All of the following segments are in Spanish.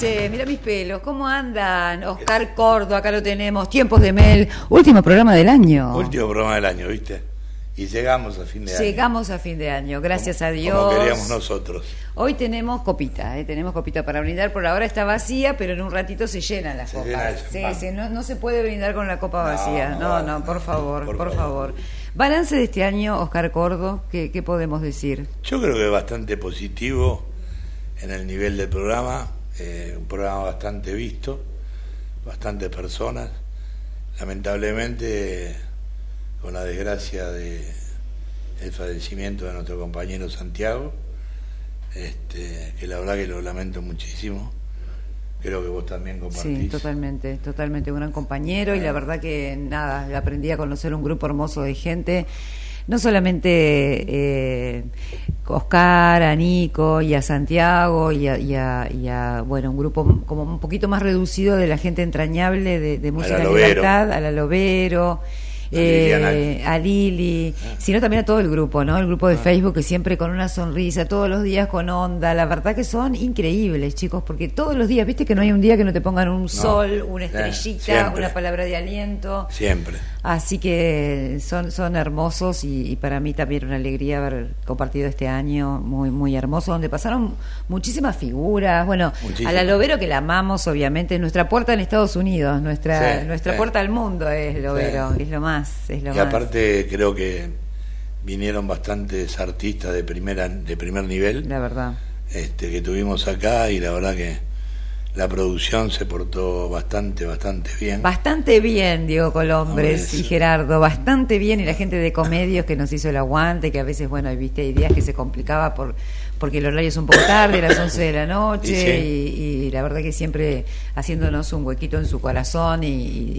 Noches. Mira mis pelos, ¿cómo andan? Oscar Cordo, acá lo tenemos. Tiempos de Mel, último programa del año. Último programa del año, ¿viste? Y llegamos a fin de año. Llegamos a fin de año, gracias como, a Dios. Como queríamos nosotros. Hoy tenemos copita, ¿eh? tenemos copita para brindar. Por ahora está vacía, pero en un ratito se llenan las Se copas. llena sí, sí, no, no se puede brindar con la copa No, vacía. no, No, no, por favor, por, por favor. favor. Balance de este año, Oscar Cordo, ¿qué, qué podemos decir? Yo creo que es bastante positivo en el nivel del programa, eh, un programa bastante visto, bastantes personas. Lamentablemente, con la desgracia de el fallecimiento de nuestro compañero Santiago, este, que la verdad que lo lamento muchísimo. Creo que vos también compartís. Sí, totalmente, totalmente. Un gran compañero y la verdad que nada, aprendí a conocer un grupo hermoso de gente. No solamente eh, Oscar, a Nico y a Santiago y a, y a- y a, bueno, un grupo como un poquito más reducido de la gente entrañable de, de Música Lovero. Libertad, a la Lovero. A eh, Liliana. a Lili, sino también a todo el grupo, ¿no? El grupo de Facebook que siempre con una sonrisa, todos los días con onda, la verdad que son increíbles, chicos, porque todos los días, viste que no hay un día que no te pongan un sol, una eh, estrellita, una palabra de aliento. Siempre. Así que son, son hermosos y, y para mí también una alegría haber compartido este año muy, muy hermoso, donde pasaron muchísimas figuras. Bueno, a la Lovero que la amamos, obviamente, es nuestra puerta en Estados Unidos, nuestra, Sí, nuestra sí. puerta al mundo es Lovero, Sí. es lo más, es lo Y más. aparte creo que vinieron bastantes artistas de primera de primer nivel La verdad. este, que tuvimos acá y la verdad que la producción se portó bastante, bastante bien. Bastante bien, Diego Colombres y Gerardo, bastante bien. Y la gente de Comedios que nos hizo el aguante, que a veces, bueno, viste, hay días que se complicaba por porque el horario es un poco tarde, las 11 de la noche, Y sí. y, y la verdad que siempre haciéndonos un huequito en su corazón y,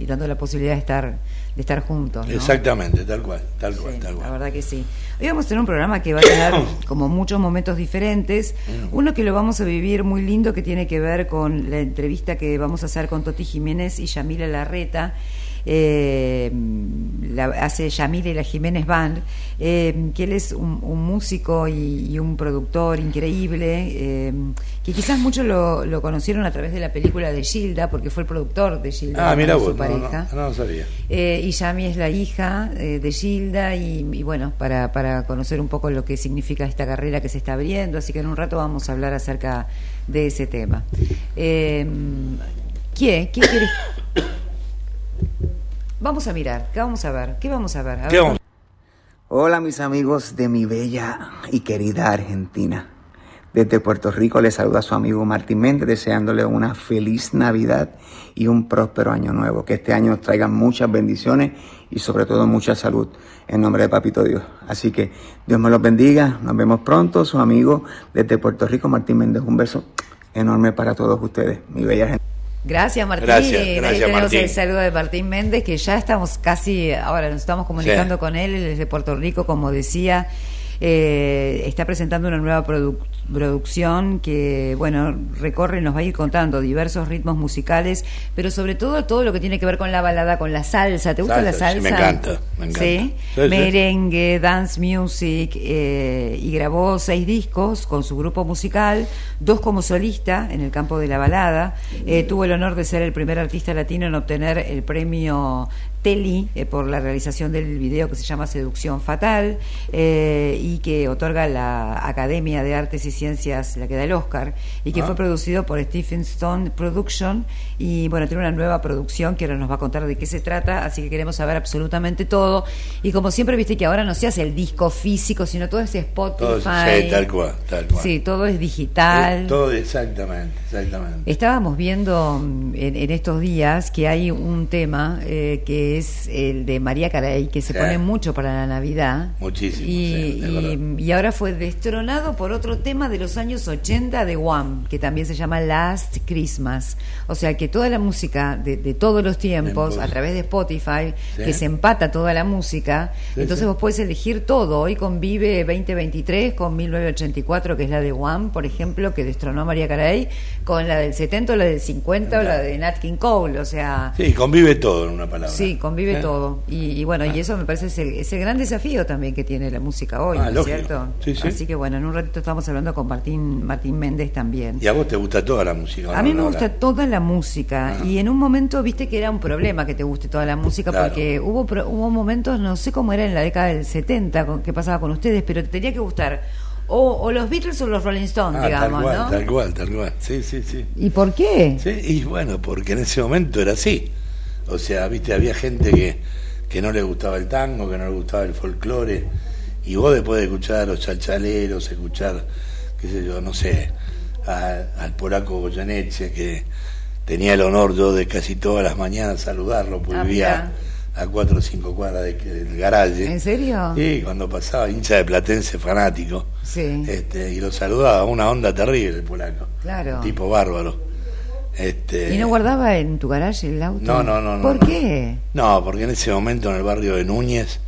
y dando la posibilidad de estar de estar juntos. ¿no? Exactamente, tal cual, tal cual, Sí, tal la cual. verdad que sí. Hoy vamos a tener un programa que va a tener como muchos momentos diferentes. Mm. Uno que lo vamos a vivir muy lindo que tiene que ver con la entrevista que vamos a hacer con Toti Jiménez y Yamila Larreta. Eh, la, hace Yamila y la Jiménez Band, eh, que él es un, un músico y, y un productor increíble, eh, que quizás muchos lo, lo conocieron a través de la película de Gilda, porque fue el productor de Gilda, Ah, mira con vos, su no, no, pareja. no, no sabía. Y Yami es la hija de Gilda y, y bueno, para, para conocer un poco lo que significa esta carrera que se está abriendo, así que en un rato vamos a hablar acerca de ese tema. Eh, ¿Quién? ¿Quién quiere? Vamos a mirar, ¿qué vamos a ver? ¿Qué vamos a ver? A ¿Qué ver, vamos? Hola mis amigos de mi bella y querida Argentina. Desde Puerto Rico les saluda su amigo Martín Méndez deseándole una feliz Navidad y un próspero año nuevo. Que este año nos traiga muchas bendiciones y sobre todo mucha salud en nombre de Papito Dios. Así que Dios me los bendiga. Nos vemos pronto. Su amigo desde Puerto Rico Martín Méndez. Un beso enorme para todos ustedes. Mi bella Argentina. Gracias Martín. Gracias, Ahí gracias, tenemos Martín. el saludo de Martín Méndez, que ya estamos casi, ahora nos estamos comunicando Sí. con él, él es de Puerto Rico, como decía, eh, está presentando una nueva produ- producción que, bueno, recorre y nos va a ir contando diversos ritmos musicales, pero sobre todo todo lo que tiene que ver con la balada, con la salsa. ¿Te gusta la Salsa, sí, me encanta, me encanta. Sí, Sí, sí. merengue, dance music, eh, y grabó seis discos con su grupo musical, dos como solista en el campo de la balada. Eh, tuvo el honor de ser el primer artista latino en obtener el premio Teli eh, por la realización del video que se llama Seducción Fatal eh, y que otorga la Academia de Artes y Ciencias, la que da el Oscar, y que Ah. fue producido por Stephen Stone Production. Y bueno, tiene una nueva producción que ahora nos va a contar de qué se trata, así que queremos saber absolutamente todo. Y como siempre, viste que ahora no se hace el disco físico, sino todo es Spotify. Todo, sí, tal cual, tal cual. Sí, todo es digital. Eh, todo exactamente, exactamente. Estábamos viendo mm, en, en estos días que hay un tema eh, que es el de María Carey, que se pone mucho para la Navidad. Muchísimo, Y, sí, es verdad. y- y ahora fue destronado por otro tema de los años 80 de Wham, que también se llama Last Christmas. O sea que toda la música de, de todos los tiempos, a través de Spotify, Sí. que se empata toda la música, Sí, entonces vos podés elegir todo. Hoy convive 2023 con 1984, que es la de Wham, por ejemplo, que destronó a María Carey, con la del 70 o la del 50 o la de Nat King Cole. O sea, Sí, convive todo en una palabra. Sí, convive ¿Eh? todo. Y, y bueno, y eso me parece ese, ese gran desafío también que tiene la música hoy, Ah, ¿no es lógico. cierto? Sí, sí. Así que bueno, en un ratito estamos hablando con Martín Martín Méndez también. ¿Y a vos te gusta toda la música? A mí me gusta toda la música Ah. y en un momento viste que era un problema que te guste toda la música Claro. porque hubo hubo momentos, no sé cómo era en la década del 70 con, que pasaba con ustedes, pero te tenía que gustar o, o los Beatles o los Rolling Stones, Ah, tal digamos, cual, ¿no? tal cual, tal cual. Sí, sí, sí. ¿Y por qué? Sí, y bueno, porque en ese momento era así. O sea, viste, había gente que, que no le gustaba el tango, que no le gustaba el folclore, y vos después de escuchar a los chalchaleros, escuchar, qué sé yo, no sé, a- al polaco Goyeneche, que tenía el honor yo de casi todas las mañanas saludarlo, porque Ah, vivía a cuatro o cinco cuadras de- del garaje. ¿En serio? Sí, cuando pasaba, hincha de platense fanático. Sí. Este, y lo saludaba, una onda terrible el polaco. Claro. Un tipo bárbaro. Este, ¿Y no guardaba en tu garaje el auto? No, no, no, ¿Por no. qué? No, porque en ese momento en el barrio de Núñez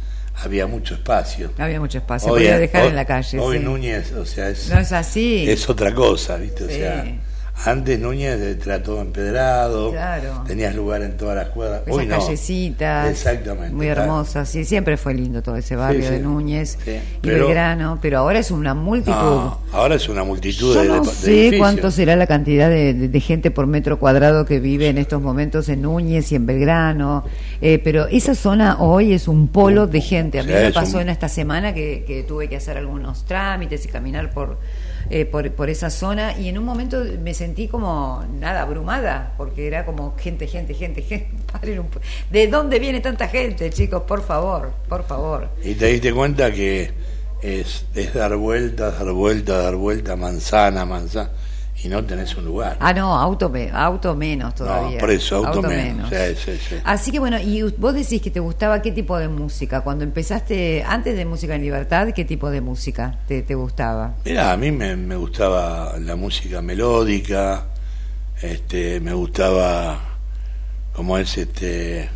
había mucho espacio. Había mucho espacio, Hoy podía dejar hoy- en la calle. Hoy sí. Núñez, o sea, es, No es así. es otra cosa, ¿viste? O Sí. sea, antes Núñez era todo empedrado, Claro. tenías lugar en todas las cuadras. Esas Hoy no. callecitas. Exactamente. Muy hermosas. Sí, siempre fue lindo todo ese barrio Sí, sí. de Núñez Sí, y pero- Belgrano, pero ahora es una multitud. No, ahora es una multitud Yo de, no de- sé cuánto será la cantidad de, gente por metro cuadrado que vive en estos momentos en Núñez y en Belgrano, eh, pero esa zona hoy es un polo de gente. A mí me pasó un- en esta semana que, que tuve que hacer algunos trámites y caminar por, eh, por, por esa zona y en un momento me sentí como, nada, abrumada, porque era como gente, gente, gente, gente. ¿De dónde viene tanta gente, chicos? Por favor, por favor. Y te diste cuenta que es, es dar vueltas, dar vueltas, dar vueltas, manzana, manzana, y no tenés un lugar. Ah, no, auto, me- auto menos todavía. No, por eso, auto, menos. Sí, sí, sí. Así que bueno, y vos decís que te gustaba qué tipo de música. Cuando empezaste, antes de Música en Libertad, ¿qué tipo de música te, te gustaba? Mira, a mí me, me gustaba la música melódica, este, me gustaba, como es este,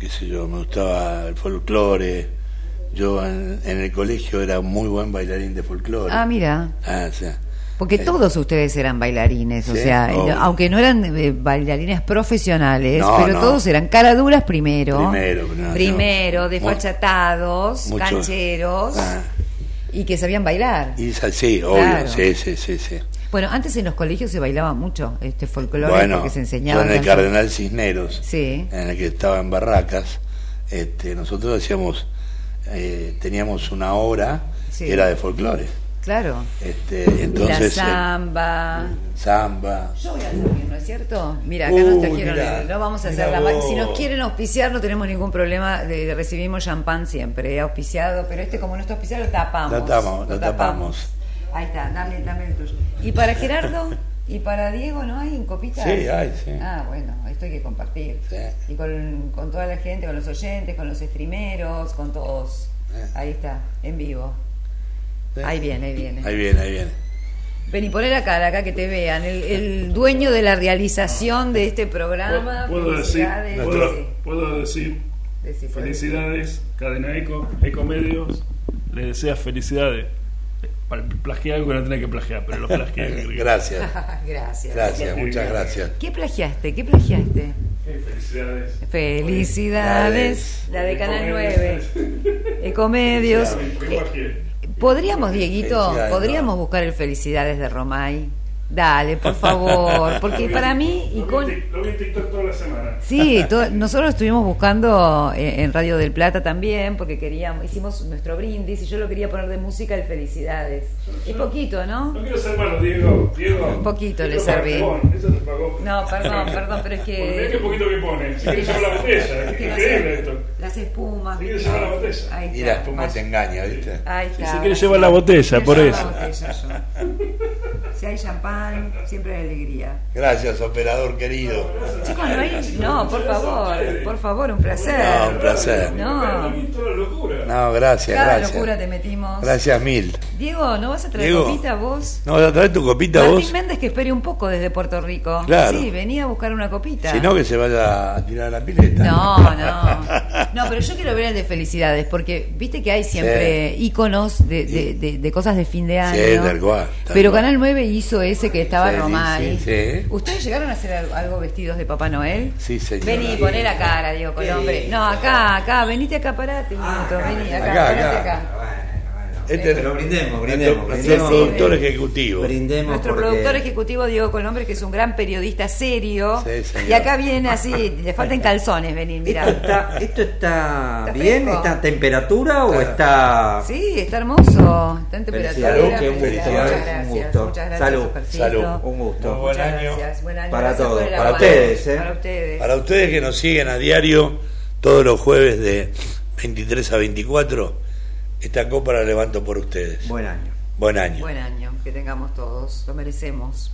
qué sé yo, me gustaba el folclore. Yo en, en el colegio era muy buen bailarín de folclore. Ah, mira. Ah, o sea, Porque todos ustedes eran bailarines, o sea, obvio. aunque no eran eh, bailarines profesionales, No, pero no. todos eran caraduras primero. Primero, no, Primero, desfachatados, mucho- cancheros, Ah. y que sabían bailar. Y sí, obvio, Claro. sí, sí, sí, sí. Bueno, antes en los colegios se bailaba mucho este folclore Bueno, porque se yo enseñaba. en el Cardenal Cisneros, Sí. en el que estaba en Barracas, este, nosotros hacíamos, eh, teníamos una obra Sí. que era de folclore. Claro. Este, la entonces, eh, samba. samba. Yo voy a servir, ¿no es cierto? Mira, acá Uy, nos trajeron, mirá, el- no vamos a hacer la vos. Si nos quieren auspiciar, no tenemos ningún problema, de, recibimos champán siempre, eh, auspiciado, pero este como no está auspiciado, lo tapamos. Lo tapamos, lo tapamos. Ahí está, dame, dame el tuyo. ¿Y para Gerardo? ¿Y para Diego no hay en copitas? Sí, hay, sí. Ah, bueno, esto hay que compartir. Sí. Y con, con toda la gente, con los oyentes, con los streameros, con todos. Eh. Ahí está, en vivo. Sí. Ahí viene, ahí viene. Ahí viene, ahí viene. Ven y poné la cara acá que te vean. El, el dueño de la realización de este programa. Puedo decir, Felicidades. puedo, decir felicidades, Cadena Eco, Ecomedios, le desea felicidades. Plagié algo que no tenía que plagiar, pero lo plagié. Gracias, Gracias. gracias, muchas gracias. ¿Qué plagiaste? ¿Qué plagiaste? Eh, Felicidades. Felicidades. La de Canal 9. Ecomedios. ¿Qué Eh, plagié? ¿Podríamos, Dieguito, podríamos buscar el Felicidades de Romay? Dale, por favor. Porque para mí, y Lo vi con... en Tik- Lo vi en TikTok toda la semana. Sí, to- nosotros estuvimos buscando eh, en Radio del Plata también, porque queríamos, hicimos nuestro brindis y yo lo quería poner de música el Felicidades. Es poquito, ¿no? No quiero ser malo, Diego. Diego. Un poquito le Esto es serví. Eso te pagó. No, perdón, perdón, pero es Porque mirá qué que... poquito que pone. Si quieres llevar la botella. es Es que increíble esto. Las espumas. Si quieres llevar la botella. Ahí Y la está. espuma te engaña, ¿viste? Ahí está. Si quieres llevar la botella, Quiero por llevar eso. la botella yo. Si hay champán, siempre hay alegría. Gracias, operador querido. Chicos, no hay... No, por favor, por favor, un placer. No, un placer. No, No. gracias, cada gracias. locura te metimos. Gracias mil. Diego, ¿no vas a traer Diego. copita vos? ¿No vas a traer tu copita Martín vos? Méndez que espere un poco desde Puerto Rico. Claro. Sí, venía a buscar una copita. Si no, que se vaya a tirar a la pileta. No, no. No, pero yo quiero ver el de felicidades, porque viste que hay siempre íconos de, de, de- de cosas de fin de año. Sí, tal cual, tal pero cual. Canal 9 hizo ese que estaba Sí, Romay. sí, sí. ¿Ustedes llegaron a hacer algo, vestidos de Papá Noel? Sí, señora. Vení, poné la cara, Diego Colombre. No, acá, acá, venite acá, parate un minuto, vení, acá, Acá, parate acá. acá. Este Pero brindemos, nuestro- brindemos, nuestro productor ejecutivo. Brindemos Nuestro porque- productor ejecutivo Diego Colombres, que es un gran periodista serio. Sí, y acá viene así, le faltan calzones venir, ¿Esto mira. está, esto está Está bien? fresco. ¿Está a temperatura o Está- está...? Sí, está hermoso. Está en temperatura. Felicidades, qué gusto, Felicidades, ¿eh? Muchas gracias. Un gusto. Muchas gracias, Salud. Salud. Un gusto. Buen año. Buen año. Para Gracias todos, para ustedes, ¿eh? Para ustedes. Para ustedes que nos siguen a diario todos los jueves de 23 a 24, esta copa la levanto por ustedes. Buen año. Buen año. Buen año, que tengamos todos. Lo merecemos.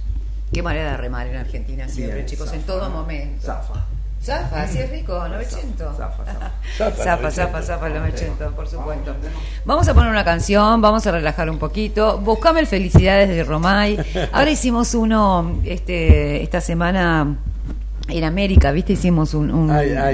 Qué manera de remar en Argentina siempre, Bien, chicos, en todo momento. Zafa. Zafa, así es rico, 900. Zafa, zafa. Zafa, Zafa, 900. zafa, zafa, los 900, por supuesto. Vamos a poner una canción, vamos a relajar un poquito. Buscame el Felicidades de Romay. Ahora hicimos uno este, esta semana en América, ¿viste? Hicimos un, un- Ah, ah,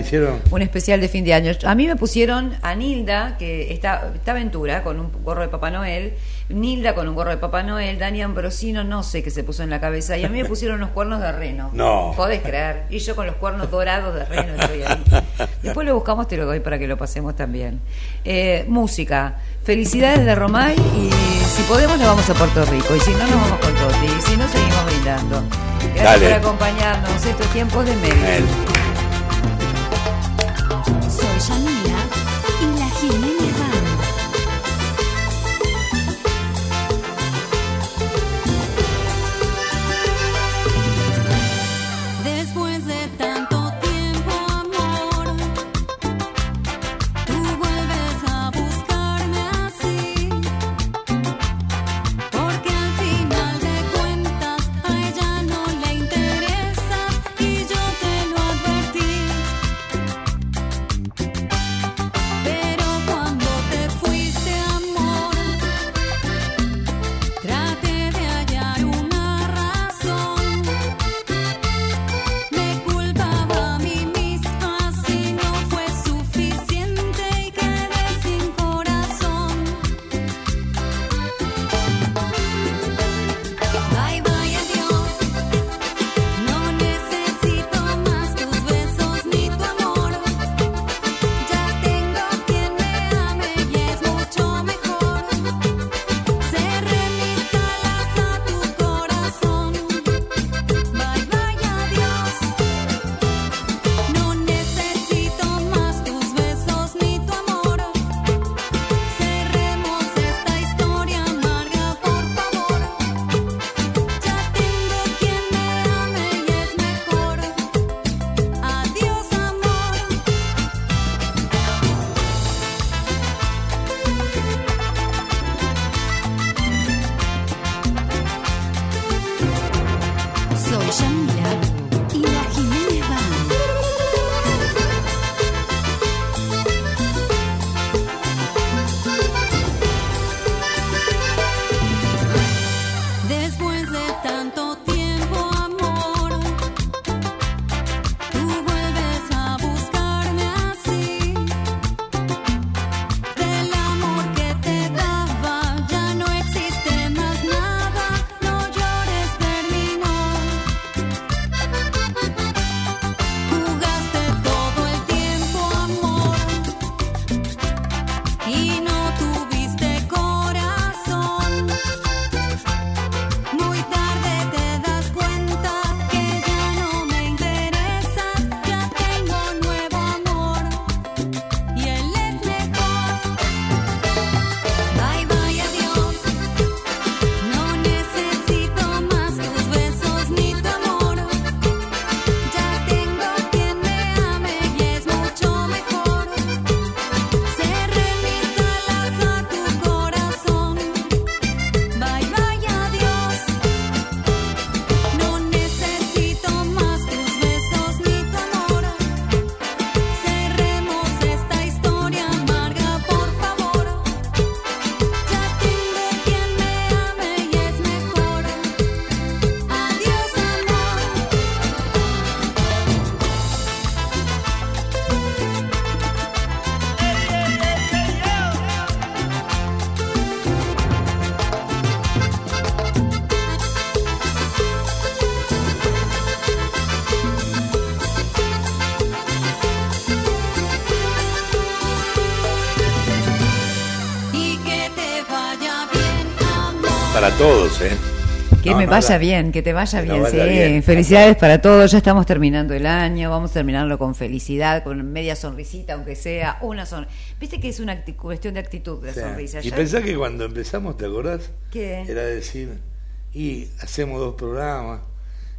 un especial de fin de año. A mí me pusieron a Nilda, que está, está aventura, con un gorro de Papá Noel, Nilda con un gorro de Papá Noel, Dani Ambrosino, no sé qué se puso en la cabeza, y a mí me pusieron unos cuernos de reno. No. Podés creer. Y yo con los cuernos dorados de reno estoy ahí. Después lo buscamos, te lo doy para que lo pasemos también. Eh, música. Felicidades de Romay y si podemos nos vamos a Puerto Rico y si no nos vamos con Toti y si no seguimos brindando. Gracias Dale. por acompañarnos estos tiempos de medio. Soy para todos, ¿eh? Que No, me no, vaya la- bien, que te vaya que bien, sí. bien. Felicidades para todos, ya estamos terminando el año, vamos a terminarlo con felicidad, con media sonrisita, aunque sea una sonrisa. Viste que es una cuestión de actitud la sonrisa. y Ya- pensá que cuando empezamos, ¿te acordás? ¿Qué? Era decir, y hacemos dos programas,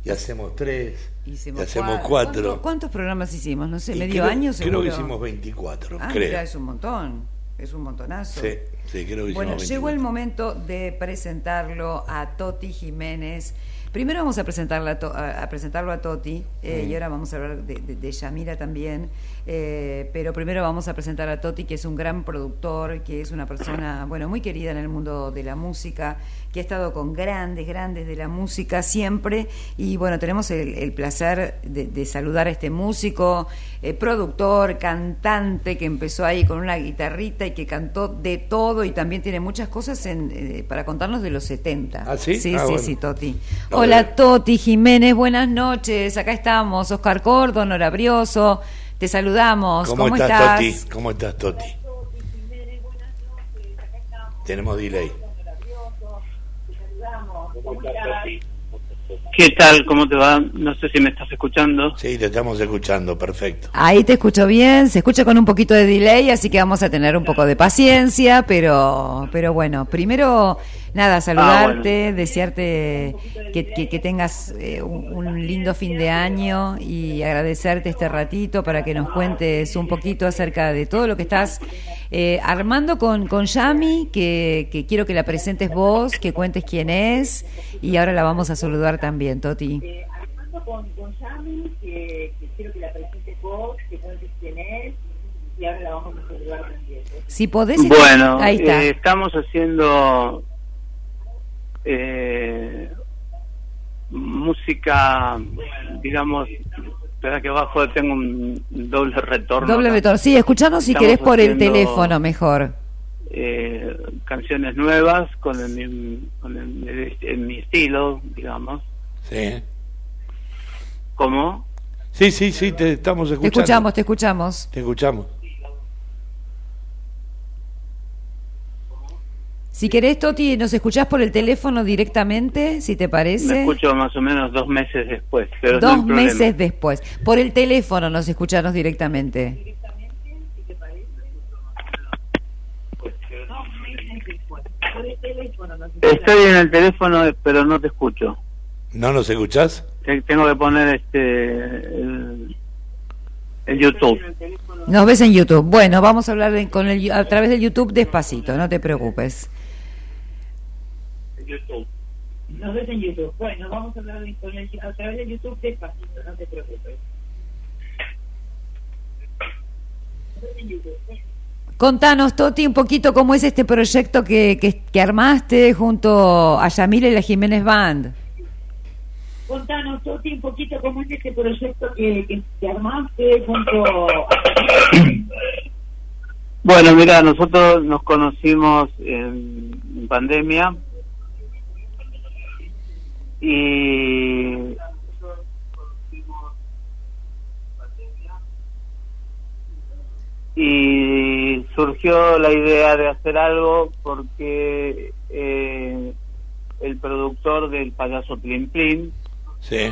y hacemos tres, Hicimos y hacemos cua- cuatro. ¿Cuánto- ¿Cuántos programas hicimos? No sé, Y medio creo- año seguro. Creo que hicimos 24, Ah, creo. mira, es un montón, es un montonazo. Sí, sí, creo que Bueno, 24. llegó el momento de presentarlo a Toti Jiménez. Primero vamos a, presentarla a, To- a- a presentarlo a Toti eh, Mm. y ahora vamos a hablar de, de- de Yamila también. eh, pero primero vamos a presentar a Toti, que es un gran productor, que es una persona, bueno, muy querida en el mundo de la música, que ha estado con grandes, grandes de la música siempre. Y bueno, tenemos el, el placer de, de saludar a este músico, eh, productor, cantante, que empezó ahí con una guitarrita y que cantó de todo y también tiene muchas cosas en, eh, para contarnos de los 70. ¿Ah, sí? Sí, Ah, sí, bueno. sí, Toti. Hola. Toti Jiménez, buenas noches. Acá estamos, Oscar Cordo, Nora Brioso. Te saludamos. ¿Cómo, ¿Cómo, estás, estás? Toti? ¿Cómo estás, Toti? Tenemos delay. ¿Qué tal? ¿Cómo te va? No sé si me estás escuchando. Sí, te estamos escuchando, perfecto. Ahí te escucho bien, se escucha con un poquito de delay, así que vamos a tener un poco de paciencia, pero, pero bueno, primero, nada, saludarte, desearte que, que- que tengas eh, un, un lindo fin de año y agradecerte este ratito para que nos cuentes un poquito acerca de todo lo que estás eh, armando con, con Yami, que, que quiero que la presentes vos, que cuentes quién es, y ahora la vamos a saludar también, Toti. eh, armando con, con Yami, que, que quiero que la presentes vos, que cuentes quién es, y ahora la vamos a saludar también. ¿eh? Si podés... Bueno, ahí está. eh, estamos haciendo eh, música, digamos, espera que abajo tengo un doble retorno. Doble retorno. Sí, escuchanos si Estamos querés por el teléfono mejor. Eh, canciones nuevas con, el, mi- con el- en mi estilo, digamos. Sí, ¿Cómo? sí, sí, sí, te estamos Te escuchando. escuchamos, te escuchamos. Te escuchamos. Si querés, Toti, nos escuchás por el teléfono directamente, si te Me parece. escucho más o menos dos meses después. Pero Dos problema. meses después. Por el teléfono nos escuchanos directamente. Estoy en el teléfono, pero no te escucho. ¿No nos escuchás? Te- Tengo que poner este el, el YouTube. Nos ves en YouTube. Bueno, vamos a hablar de- con el, a través del YouTube despacito, no te preocupes. Nos ves en YouTube. Bueno, vamos a hablar de- el- a través de YouTube despacito, no te preocupes. Nos ves en YouTube. Contanos, Toti, un poquito cómo es este proyecto que, que, que armaste junto a Yamila y la Jiménez Band. Contanos, Toti, un poquito cómo es este proyecto que, que, que armaste junto Bueno, mira, nosotros nos conocimos en, en pandemia y y surgió la idea de hacer algo porque eh, el productor del payaso Plin Plin Sí.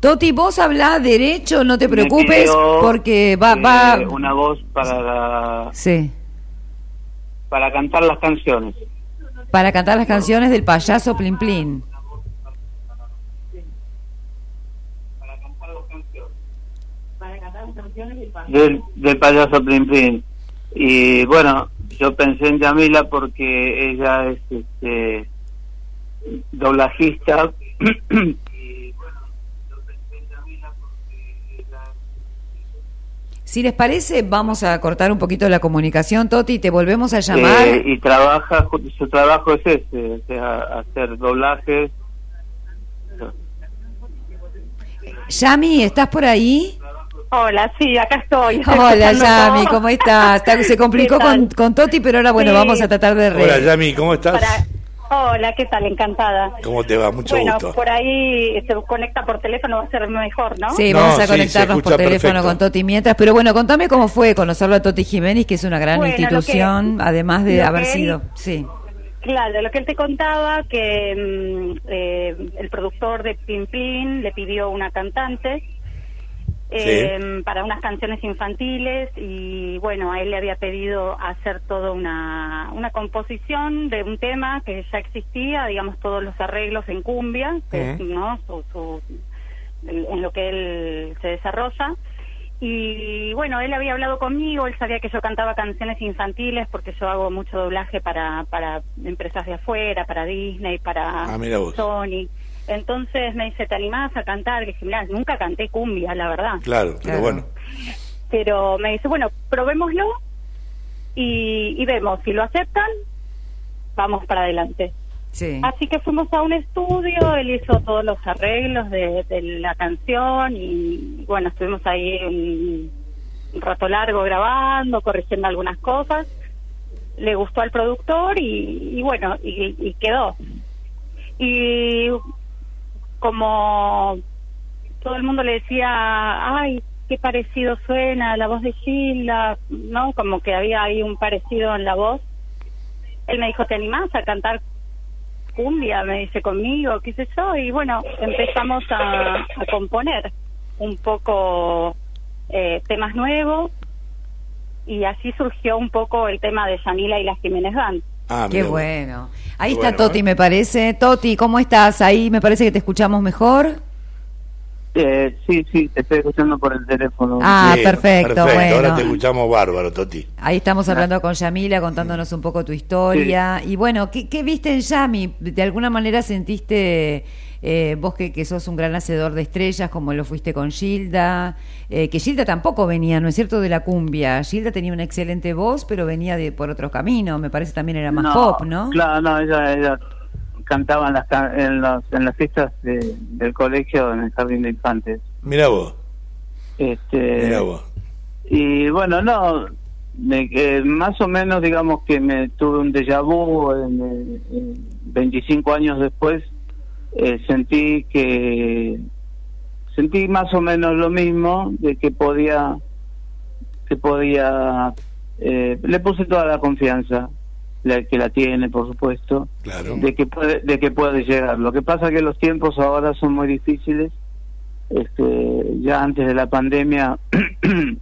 Toti, vos hablás derecho, no te preocupes, pidió, porque va, eh, va. una voz para la- Sí, para cantar las canciones. para cantar las canciones del payaso Plin Plin. para cantar las canciones del del, del payaso Plin Plin. Y bueno, yo pensé en Yamila porque ella es este doblajista. y bueno, yo pensé en Yamila porque ella Si les parece, vamos a cortar un poquito la comunicación, Toti, y te volvemos a llamar. Eh, y trabaja, su trabajo es ese, hacer doblajes. Yami, ¿estás por ahí? Hola, sí, acá estoy. Hola, Yami. ¿cómo estás? Está- Se complicó con, con Toti, pero ahora, bueno, Sí. vamos a tratar de... re- Hola, Yami, ¿cómo estás? Para- Hola, ¿qué tal? Encantada. ¿Cómo te va? Mucho bueno, gusto. por ahí se conecta por teléfono, va a ser mejor, ¿no? Sí, No, vamos a sí, conectarnos por teléfono perfecto. con Toti mientras. Pero bueno, contame cómo fue conocerlo a Toti Jiménez, que es una gran Bueno, que- institución, además de haber él- sido. Sí, Claro, lo que él te contaba, que mm, eh, el productor de Pin Pin le pidió una cantante eh, para unas canciones infantiles y bueno, a él le había pedido hacer toda una, una composición de un tema que ya existía, digamos todos los arreglos en cumbia, que es, ¿no? Su- su- en lo que él se desarrolla. Y bueno, él había hablado conmigo, él sabía que yo cantaba canciones infantiles porque yo hago mucho doblaje para, para empresas de afuera, para Disney, para Ah. Sony. Entonces me dice, ¿te animás a cantar? Y dije, mirá, nunca canté cumbia, la verdad. Claro, pero Claro. bueno. Pero me dice, bueno, probémoslo y, y vemos. Si lo aceptan, vamos para adelante. sí. Así que fuimos a un estudio, él hizo todos los arreglos de, de la canción y bueno, estuvimos ahí un, un rato largo grabando, corrigiendo algunas cosas. Le gustó al productor y, y bueno, y, y quedó. Y como todo el mundo le decía, ay, qué parecido suena la voz de Gilda, ¿no? Como que había ahí un parecido en la voz. Él me dijo, ¿te animás a cantar cumbia, me dice conmigo, qué sé yo, y bueno, empezamos a, componer un poco eh, temas nuevos y así surgió un poco el tema de Yanila y las Jiménez Band. Ah, Qué bueno. Ahí Qué está bueno, Toti, ¿eh? me parece. Toti, ¿cómo estás? Ahí me parece que te escuchamos mejor. Eh, sí, sí, te estoy escuchando por el teléfono. Ah, Sí, perfecto, bueno. Ahora te escuchamos bárbaro, Toti. Ahí estamos hablando con Yamila, contándonos un poco tu historia. Y bueno, ¿qué, qué viste en Yami? ¿De alguna manera sentiste, eh, vos que, que sos un gran hacedor de estrellas, como lo fuiste con Gilda? Eh, que Gilda tampoco venía, ¿no es cierto?, de la cumbia. Gilda tenía una excelente voz, pero venía de por otro camino. Me parece también era más pop, ¿no? Claro, no, ella, ella cantaba en las, en las, en las fiestas de- del colegio en el jardín de infantes. Mira vos, Este, mira vos. Y bueno, no, me- eh, más o menos digamos que me tuve un déjà vu en, en 25 años después, eh, sentí que sentí más o menos lo mismo de que podía que podía eh, le puse toda la confianza la que la tiene por supuesto Claro. de que puede de que puede llegar. Lo que pasa que los tiempos ahora son muy difíciles. Este ya antes de la pandemia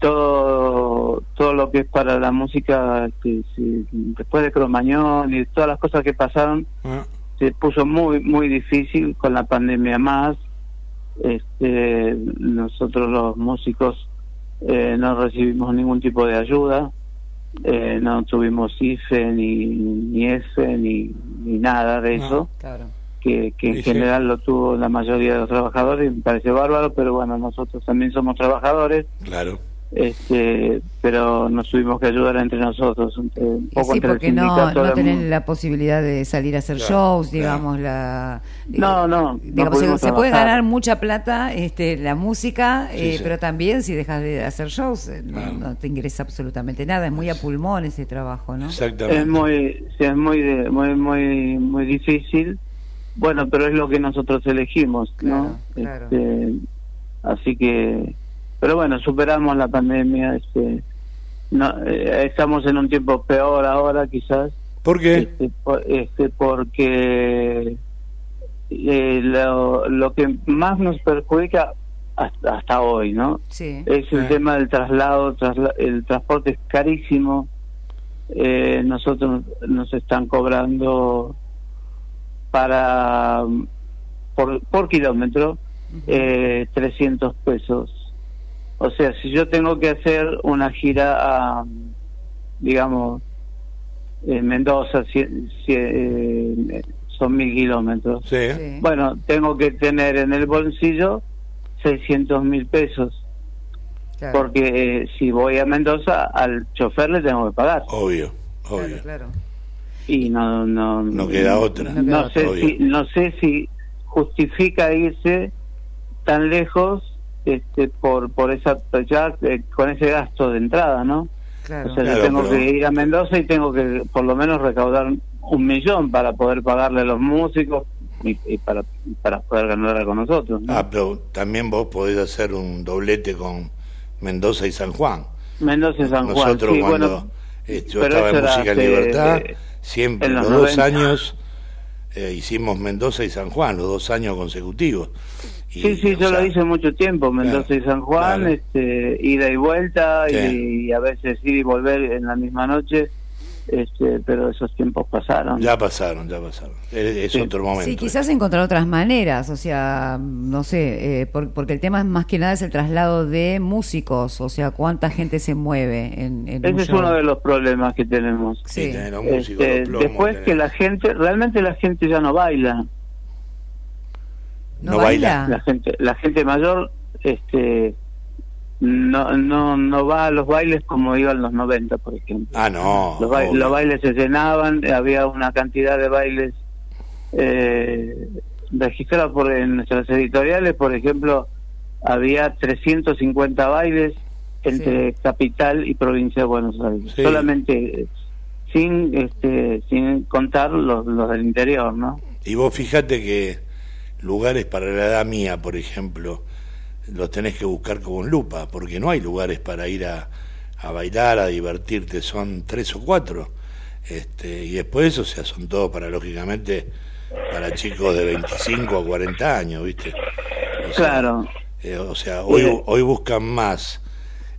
todo todo lo que es para la música este, después de Cromañón y todas las cosas que pasaron Ah, se puso muy muy difícil con la pandemia más. Este nosotros los músicos eh, no recibimos ningún tipo de ayuda eh, no tuvimos IFE ni ni EFE ni, ni nada de No. eso Claro. que, que en Sí, sí. general lo tuvo la mayoría de los trabajadores y me parece bárbaro pero bueno nosotros también somos trabajadores claro. Este pero nos tuvimos que ayudar entre nosotros entre, un poco sí, entre el porque no, sindicato no de- tenés la posibilidad de salir a hacer Claro, shows, claro. digamos, la... No, no, no digamos, se, puede ganar mucha plata este, la música, Sí, eh, sí. pero también si dejas de hacer shows eh, no, no te ingresa absolutamente nada, es muy a pulmón ese trabajo, ¿no? Exactamente. es muy sí, es muy de- muy muy muy difícil bueno pero es lo que nosotros elegimos no Claro, claro. Este, así que pero bueno superamos la pandemia este no eh, estamos en un tiempo peor ahora quizás ¿Por qué? este, por- este, porque eh, lo, lo que más nos perjudica hasta, hasta hoy no Sí, es el Sí. tema del traslado, trasla- el transporte es carísimo. Eh, nosotros nos están cobrando para por, por kilómetro eh, 300 pesos. O sea, si yo tengo que hacer una gira a, digamos, en Mendoza, cien- cien- eh, son mil kilómetros. Sí. sí. Bueno, tengo que tener en el bolsillo 600 mil pesos claro, porque eh, si voy a Mendoza al chofer le tengo que pagar Obvio, claro, obvio. claro. y no no No queda otra. no, No queda sé otra. si no sé si justifica irse tan lejos este por por esa ya eh, con ese gasto de entrada no claro. o sea yo Claro, tengo pero- que ir a Mendoza y tengo que por lo menos recaudar un millón para poder pagarle a los músicos y, y para, y para poder ganar con nosotros. ¿no? Ah, pero también vos podés hacer un doblete con Mendoza y San Juan. Mendoza y San Juan. Nosotros sí, cuando bueno, eh, yo estaba en Música en Libertad, de- siempre en los, los dos 90. años eh, hicimos Mendoza y San Juan, los dos años consecutivos. Y, Sí, sí, yo sea, lo hice mucho tiempo, Mendoza claro, y San Juan, claro. este, ida y vuelta Sí. y, a veces ir y volver en la misma noche, este, pero esos tiempos pasaron. Ya pasaron, ya pasaron. Es, es Sí. otro momento. Sí, quizás encontrar otras maneras, o sea, no sé, eh, por- porque el tema es más que nada es el traslado de músicos, o sea, cuánta gente se mueve en, en un Ese es show. uno de los problemas que tenemos. Sí, Sí. los músicos, Este, los plomos, después tenés- que la gente, realmente la gente ya no baila. ¿No, no baila? La gente, la gente mayor, este, no, no, no va a los bailes como iba en los 90, por ejemplo. Ah, no. Los, ba- obvio. los bailes se llenaban, había una cantidad de bailes eh, registrados por en nuestras editoriales, por ejemplo, había 350 bailes entre capital y provincia de Buenos Aires, Sí. solamente eh, sin este sin contar los, los del interior, ¿no? Y vos fíjate que lugares para la edad mía, por ejemplo, los tenés que buscar con lupa, porque no hay lugares para ir a, a bailar, a divertirte, son tres o cuatro. Este, y después, o sea, son todos para, lógicamente, para chicos de 25 a 40 años, ¿viste? O sea, Claro. eh, o sea, hoy, Bien. hoy buscan más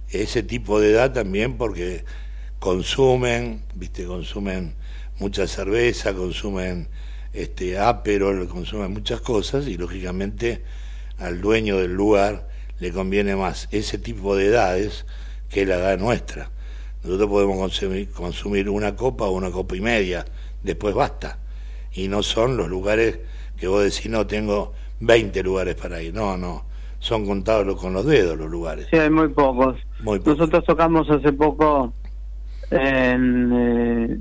ese tipo de edad también porque consumen, viste, consumen mucha cerveza, consumen este aperol, consumen muchas cosas y lógicamente al dueño del lugar le conviene más ese tipo de edades que la edad nuestra. Nosotros podemos consumir, consumir una copa o una copa y media, después basta. Y no son los lugares que vos decís, no, tengo 20 lugares para ir. No, no, son contados con los dedos los lugares. Sí, hay muy pocos. Muy pocos. Nosotros tocamos hace poco en, eh,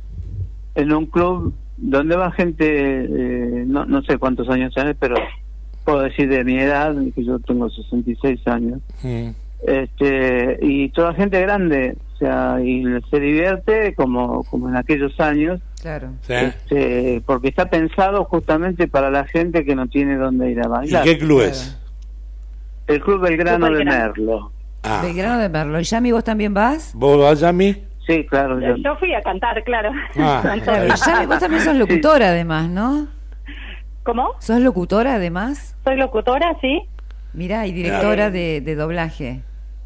en un club donde va gente, eh, no, no sé cuántos años tenés, pero puedo decir de mi edad, que yo tengo 66 años, Mm. este y toda gente grande, o sea, y se divierte como, como en aquellos años, Claro. ¿Sí? este, porque está pensado justamente para la gente que no tiene dónde ir a ¿Y bailar. qué club Claro. es? El Club Belgrano Club de. Merlo. Ah, Belgrano de Merlo. ¿Y Yami, vos también vas? ¿vos vas a mí? Sí, claro. yo- Yo fui a cantar, claro. Ah. Y Yami, vos también sos locutora además, ¿no? ¿Cómo? ¿Sos locutora además? Soy locutora, sí. Mirá, y directora de, de doblaje.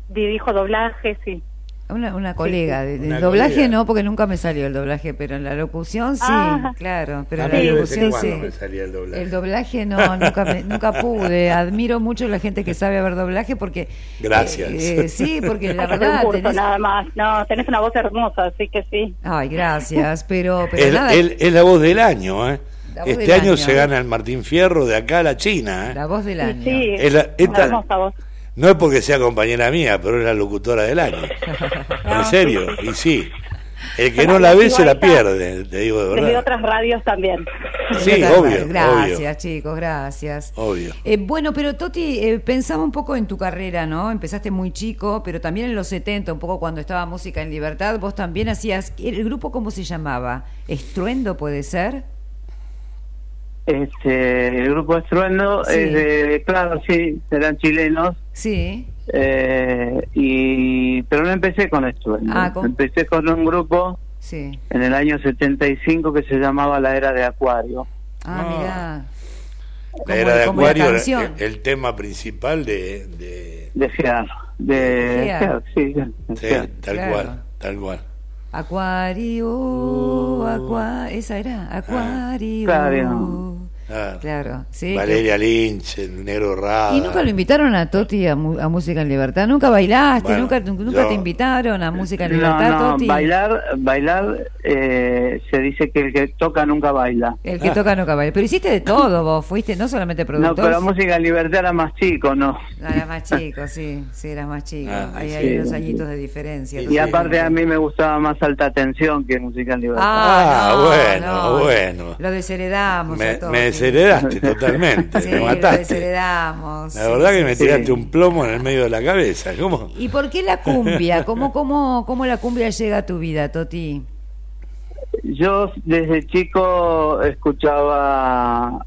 Dirijo doblaje, sí. Una, una colega. De, de Una doblaje colega. no, porque nunca me salió el doblaje, pero en la locución sí, Ah. claro. Pero en la locución sí. me salía el doblaje. El doblaje no, nunca, me- nunca pude. Admiro mucho a la gente que sabe ver doblaje porque... Gracias. eh, eh, sí, porque la verdad... curso tenés- nada más. No, tenés una voz hermosa, así que sí. Ay, gracias, pero, pero nada, es la voz del año, ¿eh? La voz Este del año, año. se gana el Martín Fierro de acá a la China, ¿eh? la voz del año. sí, Es la- una esta- hermosa voz. No es porque sea compañera mía, pero es la locutora del año. En serio, y sí. El que no la ve se la pierde, te digo de Desde verdad. otras radios también. Sí, Gracias, obvio, Gracias, obvio. chicos, gracias. Obvio. Eh, bueno, pero Toti, eh, pensaba un poco en tu carrera, ¿no? Empezaste muy chico, pero también en los 70, un poco cuando estaba Música en Libertad, vos también hacías... ¿El grupo cómo se llamaba? ¿Estruendo puede ser? Este, el grupo Estruendo Sí. es de, claro, sí, serán chilenos, Sí. eh, y pero no empecé con Estruendo. Ah, ¿con? Empecé con un grupo Sí. en el año 75 que se llamaba La Era de Acuario. Ah, Ah. mirá. La era de Acuario, el, el tema principal de... de- De Gear. De Gear. Gear, sí, sí, tal Claro. cual, tal cual. Acuario, aqua, esa era, Acuario. Claro. Ah, Claro, sí. Valeria Lynch, el negro Rada. ¿Y nunca lo invitaron a Toti a, mu- a Música en Libertad? ¿Nunca bailaste? Bueno, ¿Nunca, nunca yo- te invitaron a Música en No, Libertad, no, Toti? bailar, bailar eh, se dice que el que toca nunca baila. El que toca nunca baila. Pero hiciste de todo vos, fuiste no solamente No, productor. pero música en libertad era más chico, ¿no? Ah, Era más chico, sí, sí, era más chico. Ah, hay, sí. hay unos añitos de diferencia. Y Y aparte a mí me gustaba más alta tensión que música en libertad. Ah, Ah, no, bueno, no. bueno. Lo desheredamos. Me, a me desheredaste totalmente, Sí, me lo mataste. desheredamos. La sí, verdad que me sí. tiraste un plomo en el medio de la cabeza. ¿Cómo? ¿Y por qué la cumbia? ¿Cómo, cómo, cómo la cumbia llega a tu vida, Toti? yo desde chico escuchaba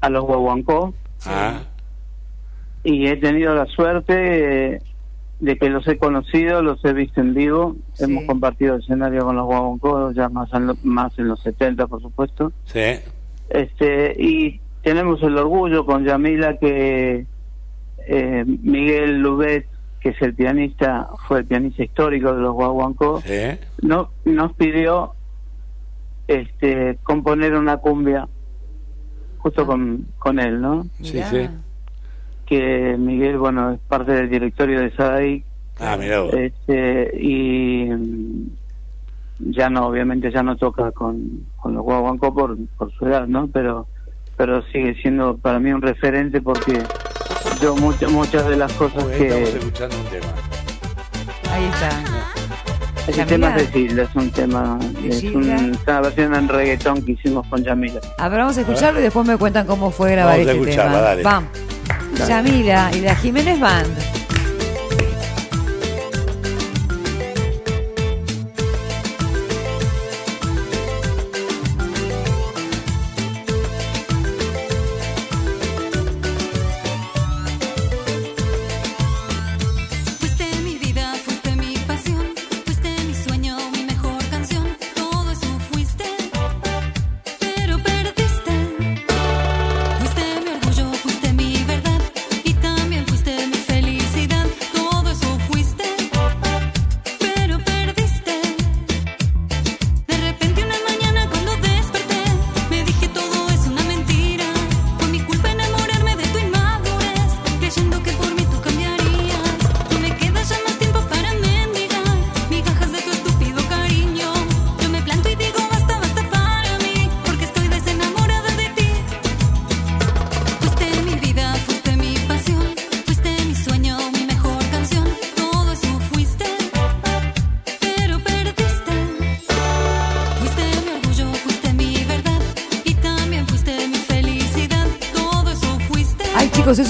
a los guaguancó Ah, y he tenido la suerte de que los he conocido, los he visto en vivo. Sí. Hemos compartido escenario con los guaguancó, ya más en, lo- más en los 70, por supuesto. sí. Este, y tenemos el orgullo con Yamila que eh, Miguel Lubet, que es el pianista, fue el pianista histórico de los guaguancó, Sí. no, nos pidió este componer una cumbia justo con, con él, ¿no? Sí, sí. Que Miguel, bueno, es parte del directorio de SADAIC Ah, mira vos. este, y ya no, obviamente ya no toca con, con los guaguancó por, por su edad, ¿no? Pero, pero sigue siendo para mí un referente porque yo muchas muchas de las cosas Pues estamos que... escuchando un tema. Ahí está. Ese Yamila. tema es de es un tema, ¿De es un- es una versión en reggaetón que hicimos con Yamila. A ver, vamos a escucharlo y después me cuentan cómo fue grabar Vamos a este escucharla, tema. dale. Vamos. Yamila y la Jiménez Band.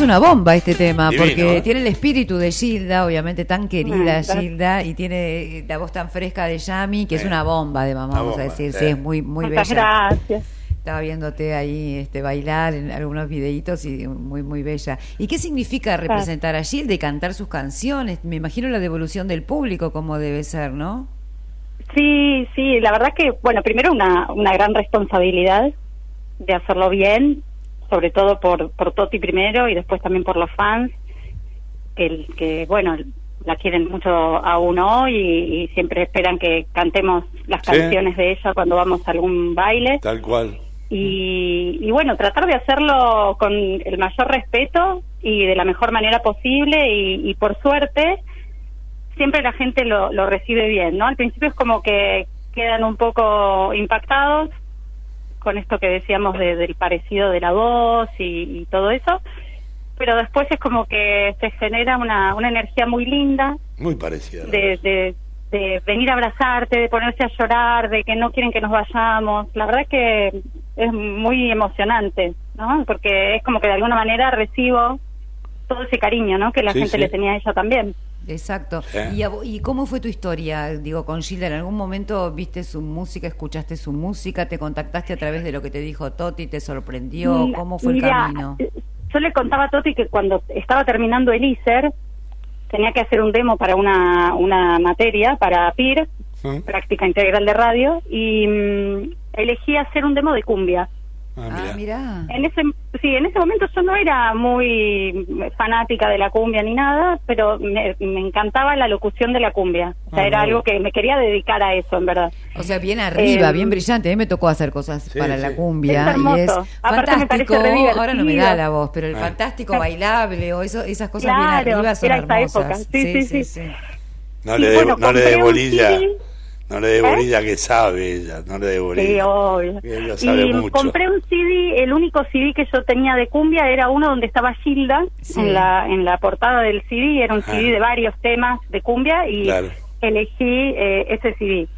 Una bomba este tema, Divino, porque ¿eh? tiene el espíritu de Gilda, obviamente tan querida Ah. Gilda, y tiene eh, la voz tan fresca de Yami, que es una bomba, de, vamos Una a bomba, decir, sí. sí, es muy, muy Muchas bella. gracias. Estaba viéndote ahí este, bailar en algunos videitos y muy, muy bella. ¿Y qué significa representar a Gilda y cantar sus canciones? Me imagino la devolución del público como debe ser, ¿no? Sí, sí, la verdad que, bueno, primero una, una gran responsabilidad de hacerlo bien, sobre todo por, por Toti primero y después también por los fans, que, bueno, la quieren mucho a uno y, y siempre esperan que cantemos las Sí. canciones de ella cuando vamos a algún baile. Tal cual. Y, y bueno, tratar de hacerlo con el mayor respeto y de la mejor manera posible y, y por suerte siempre la gente lo, lo recibe bien, ¿no? Al principio es como que quedan un poco impactados con esto que decíamos de- del parecido de la voz y, y todo eso, pero después es como que se genera una, una energía muy linda Muy parecida. de, de, de venir a abrazarte, de ponerse a llorar, de que no quieren que nos vayamos. La verdad que es muy emocionante, ¿no? Porque es como que de alguna manera recibo todo ese cariño, ¿no? Que la Sí, gente sí. le tenía a ella también. Exacto. Sí. ¿Y, ¿Y cómo fue tu historia, digo, con Gilda? ¿En algún momento viste su música, escuchaste su música, te contactaste a través de lo que te dijo Toti, te sorprendió? ¿Cómo fue el camino? eh, Yo le contaba a Toti que cuando estaba terminando el ISER tenía que hacer un demo para una, una materia, para PIR. Práctica Integral de Radio, y mm, elegí hacer un demo de cumbia. Ah, Ah, mira. En ese, sí, en ese momento yo no era muy fanática de la cumbia ni nada, pero me, me encantaba la locución de la cumbia. O sea, Ah, era algo que me quería dedicar a eso, en verdad. O sea, bien arriba, Eh, bien brillante. A mí me tocó hacer cosas Sí, para sí. la cumbia. Es. Y es Aparte me parece fantástico. divertido. Ahora no me da la voz, pero el Ah. fantástico bailable o eso, esas cosas Claro, bien arriba son era esa hermosas. época. Sí, sí, sí. No le dé bueno, no le bolilla. No le dé ¿Eh? bolilla que sabe ella. No le dé Sí, bolilla. obvio. Ella sabe Y mucho. compré un CD, el único CD que yo tenía de cumbia era uno donde estaba Gilda Sí. en la en la portada del CD, era un. CD de varios temas de cumbia y Claro. elegí eh, ese CD.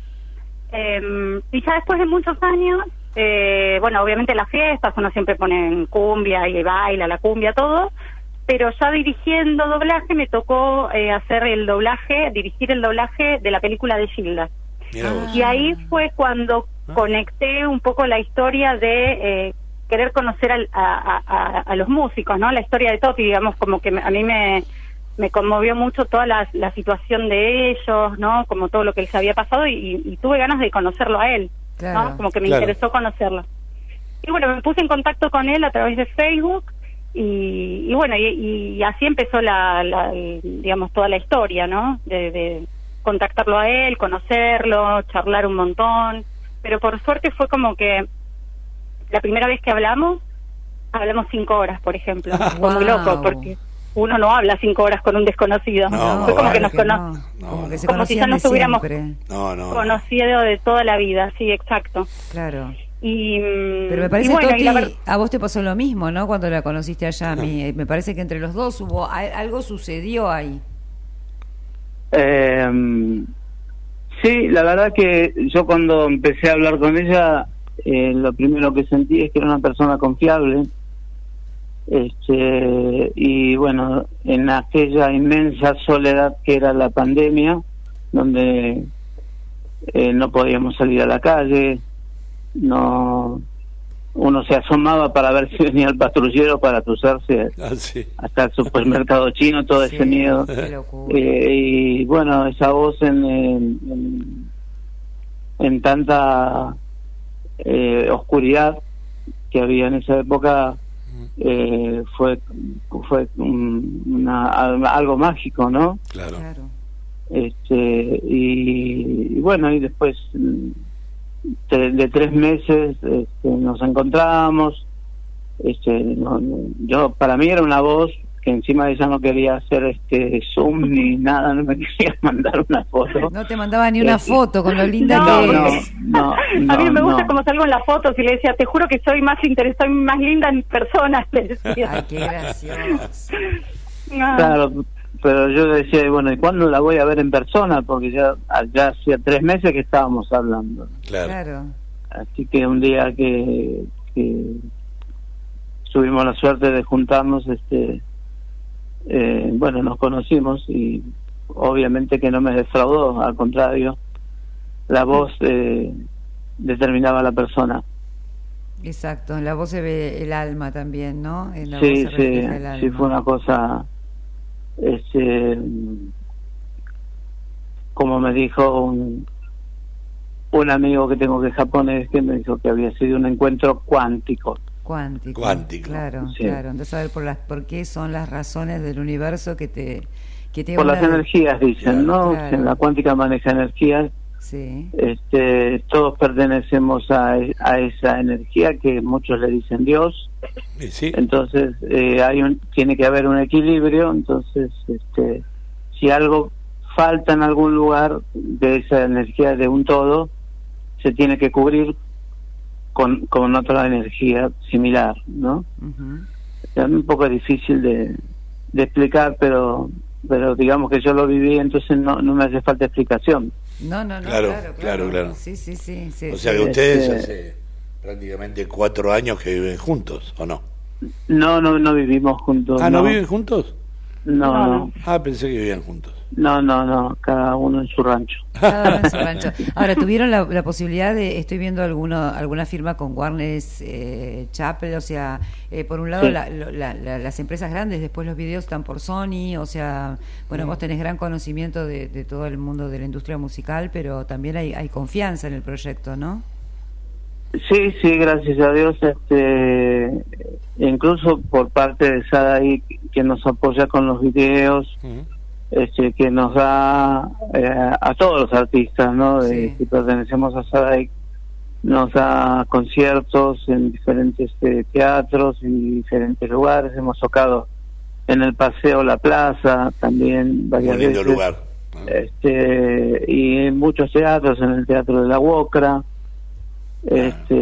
Eh, y ya después de muchos años, eh, bueno, obviamente las fiestas, uno siempre pone cumbia y baila la cumbia, todo, pero ya dirigiendo doblaje me tocó eh, hacer el doblaje, dirigir el doblaje de la película de Gilda. Y ahí fue cuando conecté un poco la historia de eh, querer conocer al- a, a- los músicos, ¿no? La historia de Toti, digamos, como que me- a mí me, me conmovió mucho toda la, la situación de ellos, ¿no? Como todo lo que les había pasado y, y tuve ganas de conocerlo a él, Claro. ¿no? Como que me Claro. interesó conocerlo. Y bueno, me puse en contacto con él a través de Facebook y, y bueno, y, y así empezó la, la- digamos, toda la historia, ¿no? De, de contactarlo a él, conocerlo, charlar un montón, pero por suerte fue como que la primera vez que hablamos, hablamos cinco horas, por ejemplo. Fue muy Wow. loco, porque uno no habla cinco horas con un desconocido. No, fue como no, que nos que cono- no. No, Como que no. se Como si ya nos hubiéramos- siempre. No, no. no. conocido de toda la vida, sí, exacto. Claro. Y, mm, Pero me parece, bueno, la a vos te pasó lo mismo, ¿no? Cuando la conociste a Yami. Me parece que entre los dos hubo algo sucedió ahí. Eh, sí, la verdad que yo cuando empecé a hablar con ella, eh, lo primero que sentí es que era una persona confiable. Este, y bueno, en aquella inmensa soledad que era la pandemia, donde eh, no podíamos salir a la calle, no uno se asomaba para ver si venía el patrullero para cruzarse Ah, sí. hasta el supermercado chino, todo Sí, ese miedo. Eh, y bueno, esa voz en, en, en- en tanta eh, oscuridad que había en esa época eh, fue fue un- una- al- algo mágico, ¿no? Claro. Este y, y bueno y después de, de tres meses este, nos encontramos. Este, no- yo para mí era una voz que encima ella no quería hacer este zoom ni nada, no me quería mandar una foto. No te mandaba ni una Eh, foto con lo linda No, que no, es. no, a mí me gusta no. como salgo en las fotos y le decía, te juro que soy más interesada, soy más linda en persona. Le decía. Ay, qué gracioso. Claro, pero yo decía, bueno, ¿y cuándo la voy a ver en persona? Porque ya, ya hacía tres meses que estábamos hablando. Claro. Claro. Así que un día que, que tuvimos la suerte de juntarnos, este, eh, bueno, nos conocimos y obviamente que no me defraudó, al contrario, la voz eh, determinaba a la persona. Exacto. En la voz se ve el alma también, ¿no? En la Sí, voz se sí, refleja el alma. sí, fue una cosa, este, como me dijo un, un amigo que tengo que es japonés, que me dijo que había sido un encuentro cuántico. Cuántico. Cuántico. Claro, Sí. claro. Entonces, a ver por, las, por qué son las razones del universo que te... Que te Por las energías, dicen, ¿no? Claro. Que la cuántica maneja energías. Sí. Este, todos pertenecemos a, a esa energía que muchos le dicen Dios. Sí. Entonces, eh, hay un, tiene que haber un equilibrio. Entonces, este, si algo falta en algún lugar de esa energía de un todo, se tiene que cubrir con, con otra energía similar, ¿no? Ujú. Es un poco difícil de, de explicar, pero pero digamos que yo lo viví, entonces no, no me hace falta explicación. No, no, no. Claro, Claro, claro, claro. Sí, sí, sí. sí, O sea que ustedes Este- hace prácticamente cuatro años que viven juntos, ¿o no? No, no, no vivimos juntos. Ah, ¿no, viven juntos? No, No, no, no. Ah, pensé que vivían juntos. No, no, no, cada uno en su rancho. Cada uno en su rancho. Ahora, ¿tuvieron la, la posibilidad de, estoy viendo alguno, alguna firma con Warner eh, Chappell, o sea, eh, por un lado Sí. la- lo- la- la- las empresas grandes, después los videos están por Sony, o sea, bueno, vos tenés gran conocimiento de, de todo el mundo de la industria musical, pero también hay, hay confianza en el proyecto, ¿no? Sí, sí, gracias a Dios, este, incluso por parte de Sadai que nos apoya con los videos. Este, que nos da eh, a todos los artistas, ¿no? De, Sí. que pertenecemos a Sadai, nos da conciertos en diferentes eh, teatros y diferentes lugares. Hemos tocado en el Paseo La Plaza también varias Un lindo veces. lugar. ¿no? Este, y en muchos teatros, en el Teatro de la Uocra. Este,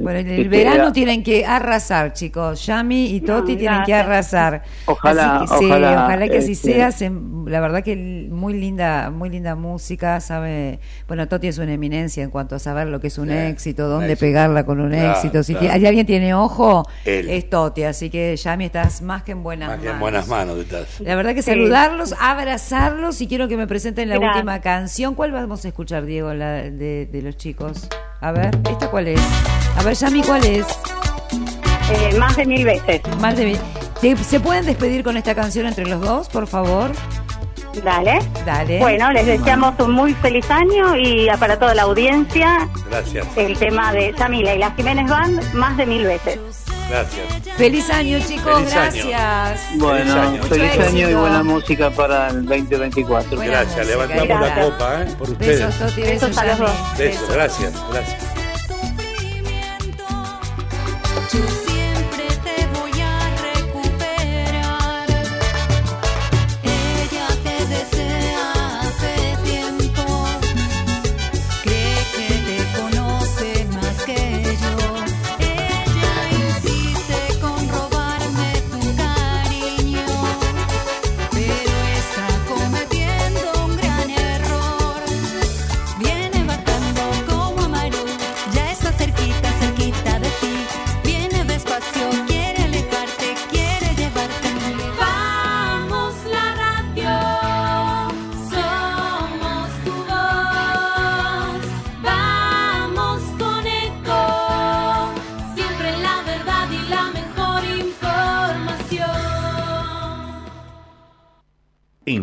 Bueno, en que el verano queda- tienen que arrasar, chicos. Yami y Toti No, tienen que arrasar. Ojalá, Así que, sí, ojalá, ojalá que así este- sea. Se- la verdad que muy linda, muy linda música. Sabe, bueno, Toti es una eminencia en cuanto a saber lo que es un Sí, éxito, dónde éxito. pegarla con un Claro, éxito. Si claro. alguien tiene ojo, Él. es Toti. Así que Yami estás más que en buenas Más que manos. en buenas manos estás. La verdad que Sí. saludarlos, abrazarlos y quiero que me presenten la última canción. ¿Cuál vamos a escuchar, Diego, la de, de los chicos? A ver, ¿esta cuál es? A ver, Yami, ¿cuál es? Eh, más de mil veces. Más de mil. ¿Te- ¿Se pueden despedir con esta canción entre los dos, por favor? Dale. Dale. Bueno, les deseamos un muy feliz año y para toda la audiencia Gracias, el tema de Yamila y la Jiménez Band más de mil veces. Gracias. Feliz año, chicos. Feliz año. gracias. Bueno, año. feliz año y buena música para el 2024. Buena Gracias, música, levantamos la gracias. copa, ¿eh? Por ustedes. Besos, Toti, besos, Besos a los dos. Besos, gracias, gracias.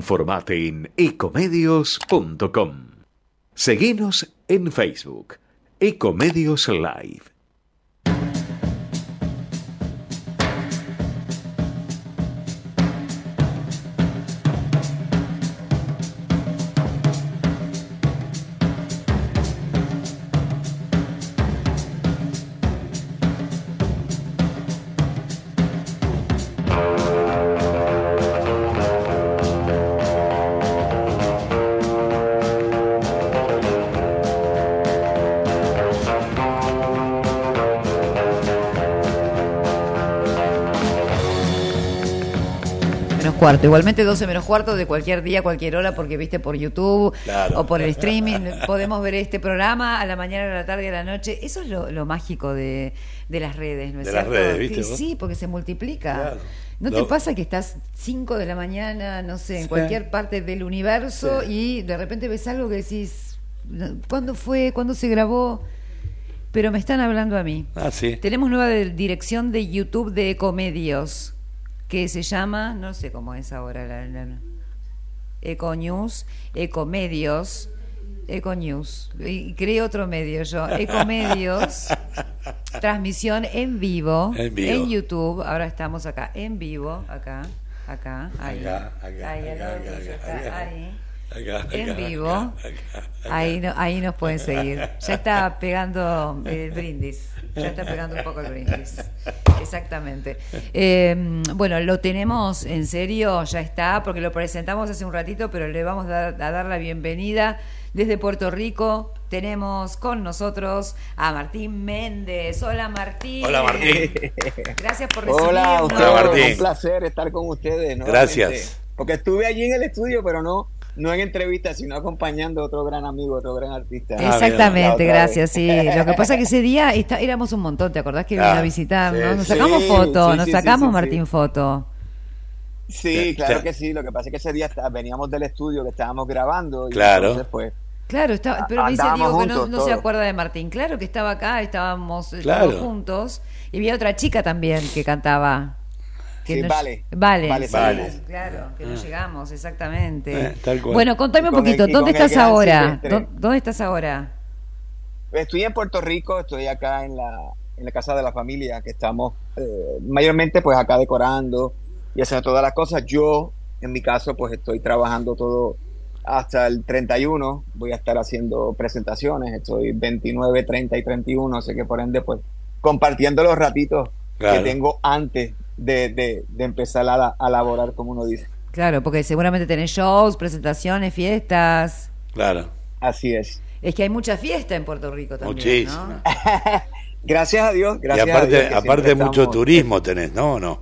Informate en ecomedios.com. Seguinos en Facebook, Ecomedios Live. Cuarto. Igualmente 12 menos cuarto de cualquier día, cualquier hora, porque viste por YouTube Claro. o por el streaming. podemos ver este programa a la mañana, a la tarde, a la noche. Eso es lo, lo mágico de, de las redes, ¿no es De las cierto? redes, ¿viste sí, porque se multiplica. Claro. ¿No te pasa que estás 5 de la mañana, no sé, en Sí. cualquier parte del universo Sí. y de repente ves algo que decís, ¿cuándo fue? ¿Cuándo se grabó? Pero me están hablando a mí. Ah, sí. Tenemos nueva de- dirección de YouTube de Ecomedios, que se llama, no sé cómo es ahora, la, la- Econews, Ecomedios, Econews, y creé otro medio yo, Ecomedios, transmisión en vivo, En vivo. YouTube, ahora estamos acá, en vivo, acá, acá, ahí, Acá, acá, ahí, acá, acá, acá, acá. ahí. Acá, En acá, vivo. acá, acá, acá. Ahí, no, ahí nos pueden seguir. Ya está pegando el brindis. Ya está pegando un poco el brindis. Exactamente. Eh, bueno, lo tenemos en serio, ya está, porque lo presentamos hace un ratito, pero le vamos a dar, a dar la bienvenida desde Puerto Rico. Tenemos con nosotros a Martín Méndez. Hola Martín. Hola, Martín. Gracias por recibirnos. Hola, Hola, ustedes, Martín. un placer estar con ustedes. nuevamente. Gracias. Porque estuve allí en el estudio, pero no, no en entrevista, sino acompañando a otro gran amigo, otro gran artista. Ah, Exactamente, La otra gracias. Sí, lo que pasa es que ese día está- éramos un montón, ¿te acordás que Ah, vino a visitarnos? sí, Nos sí. sacamos foto, Sí, nos sí, sacamos sí, sí, Martín sí. foto. Sí, claro que sí. Lo que pasa es que ese día está- veníamos del estudio que estábamos grabando. Y Claro. Entonces, pues, Claro, estaba, pero me dice Diego que no, se acuerda de Martín. Claro que estaba acá, estábamos eh, Claro. todos juntos. Y había otra chica también que cantaba. Que Sí, no- Vale. Vale, Vale, sí, Vale. claro, que no llegamos, exactamente. Eh, tal cual. Bueno, contame un el- poquito, ¿dónde estás ahora? Silvestre. ¿Dó- ¿Dónde estás ahora? Estoy en Puerto Rico, estoy acá en la, en la casa de la familia, que estamos eh, mayormente pues acá decorando y haciendo todas las cosas. Yo, en mi caso, pues estoy trabajando todo hasta el 31. Voy a estar haciendo presentaciones, estoy 29, 30 y 31, así que por ende pues compartiendo los ratitos Claro. que tengo antes de, de- de empezar a, a laborar, como uno dice. Claro, porque seguramente tenés shows, presentaciones, fiestas. Claro. Así es. Es que hay mucha fiesta en Puerto Rico también. Muchísima. ¿no? Gracias a Dios, Y gracias a aparte, Dios que aparte mucho estamos- turismo tenés, ¿no? ¿O no?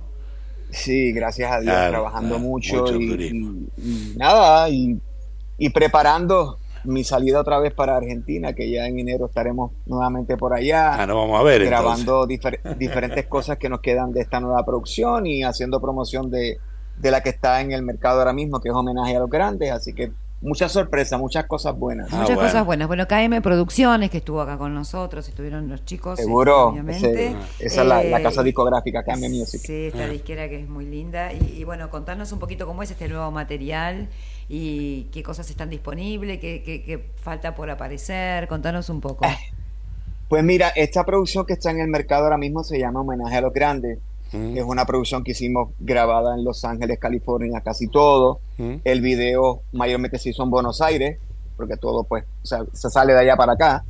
Sí, gracias a Dios, Claro, trabajando claro, mucho, mucho y, turismo. y- y nada, y, y preparando mi salida otra vez para Argentina, que ya en enero estaremos nuevamente por allá, Ah, no vamos a ver grabando difer- diferentes cosas que nos quedan de esta nueva producción y haciendo promoción de, de la que está en el mercado ahora mismo, que es homenaje a los grandes, así que muchas sorpresas, muchas cosas buenas. Ah, Muchas bueno. cosas buenas. Bueno, KM Producciones, que estuvo acá con nosotros, estuvieron los chicos. Seguro, obviamente. ese- esa es la, la Eh, casa discográfica KM Music. Sí, esta disquera que es muy linda. Y, y bueno, contanos un poquito cómo es este nuevo material y qué cosas están disponibles, qué, qué- qué falta por aparecer. Contanos un poco. Pues mira, esta producción que está en el mercado ahora mismo se llama Homenaje a los Grandes. Es una producción que hicimos grabada en Los Ángeles, California, casi todo. El video mayormente se hizo en Buenos Aires, porque todo pues o sea, se sale de allá para acá.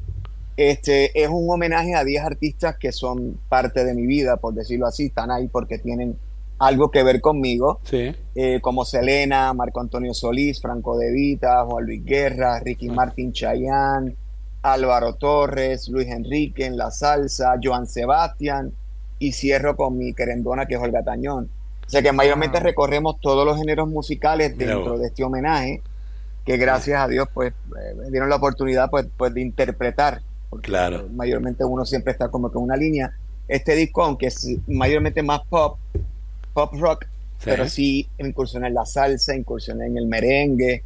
Este es un homenaje a 10 artistas que son parte de mi vida, por decirlo así, están ahí porque tienen algo que ver conmigo, Sí. eh, como Selena, Marco Antonio Solís, Franco De Vita, Juan Luis Guerra, Ricky Martin Chayán, Álvaro Torres, Luis Enrique en la salsa, Joan Sebastián, y cierro con mi querendona que es Olga Tañón. O sea que mayormente Wow. recorremos todos los géneros musicales dentro de este homenaje, que gracias a Dios pues eh, me dieron la oportunidad pues, pues de interpretar. Porque Claro. eh, mayormente uno siempre está como en una línea. Este disco, aunque es mayormente más pop, pop rock, Sí. pero sí incursioné en la salsa, incursioné en el merengue,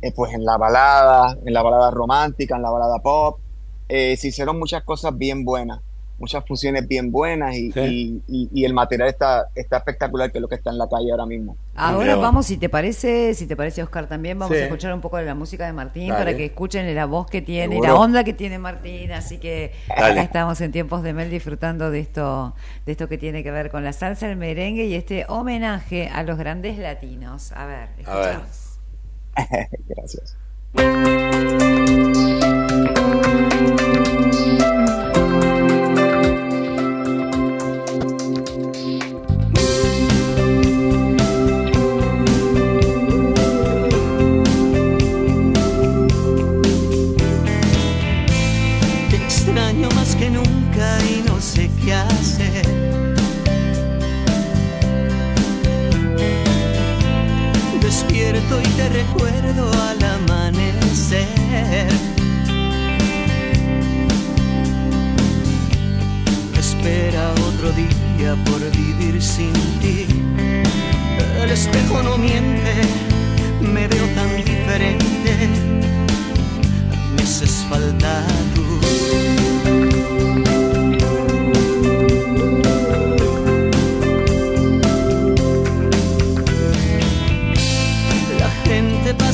eh, pues en la balada, en la balada romántica, en la balada pop. Eh, se hicieron muchas cosas bien buenas, muchas fusiones bien buenas y, Sí. y- y- y el material está, está espectacular, que es lo que está en la calle ahora mismo. Ahora vamos, si te parece, si te parece Oscar también, vamos Sí. a escuchar un poco de la música de Martín Dale. para que escuchen la voz que tiene, y Seguro. la onda que tiene Martín, así que Dale. acá estamos en tiempos de Mel disfrutando de esto, de esto que tiene que ver con la salsa, el merengue y este homenaje a los grandes latinos. A ver, A ver. escuchamos. Gracias. Recuerdo al amanecer. Espera otro día por vivir sin ti. El espejo no miente, me veo tan diferente me haces falta tú.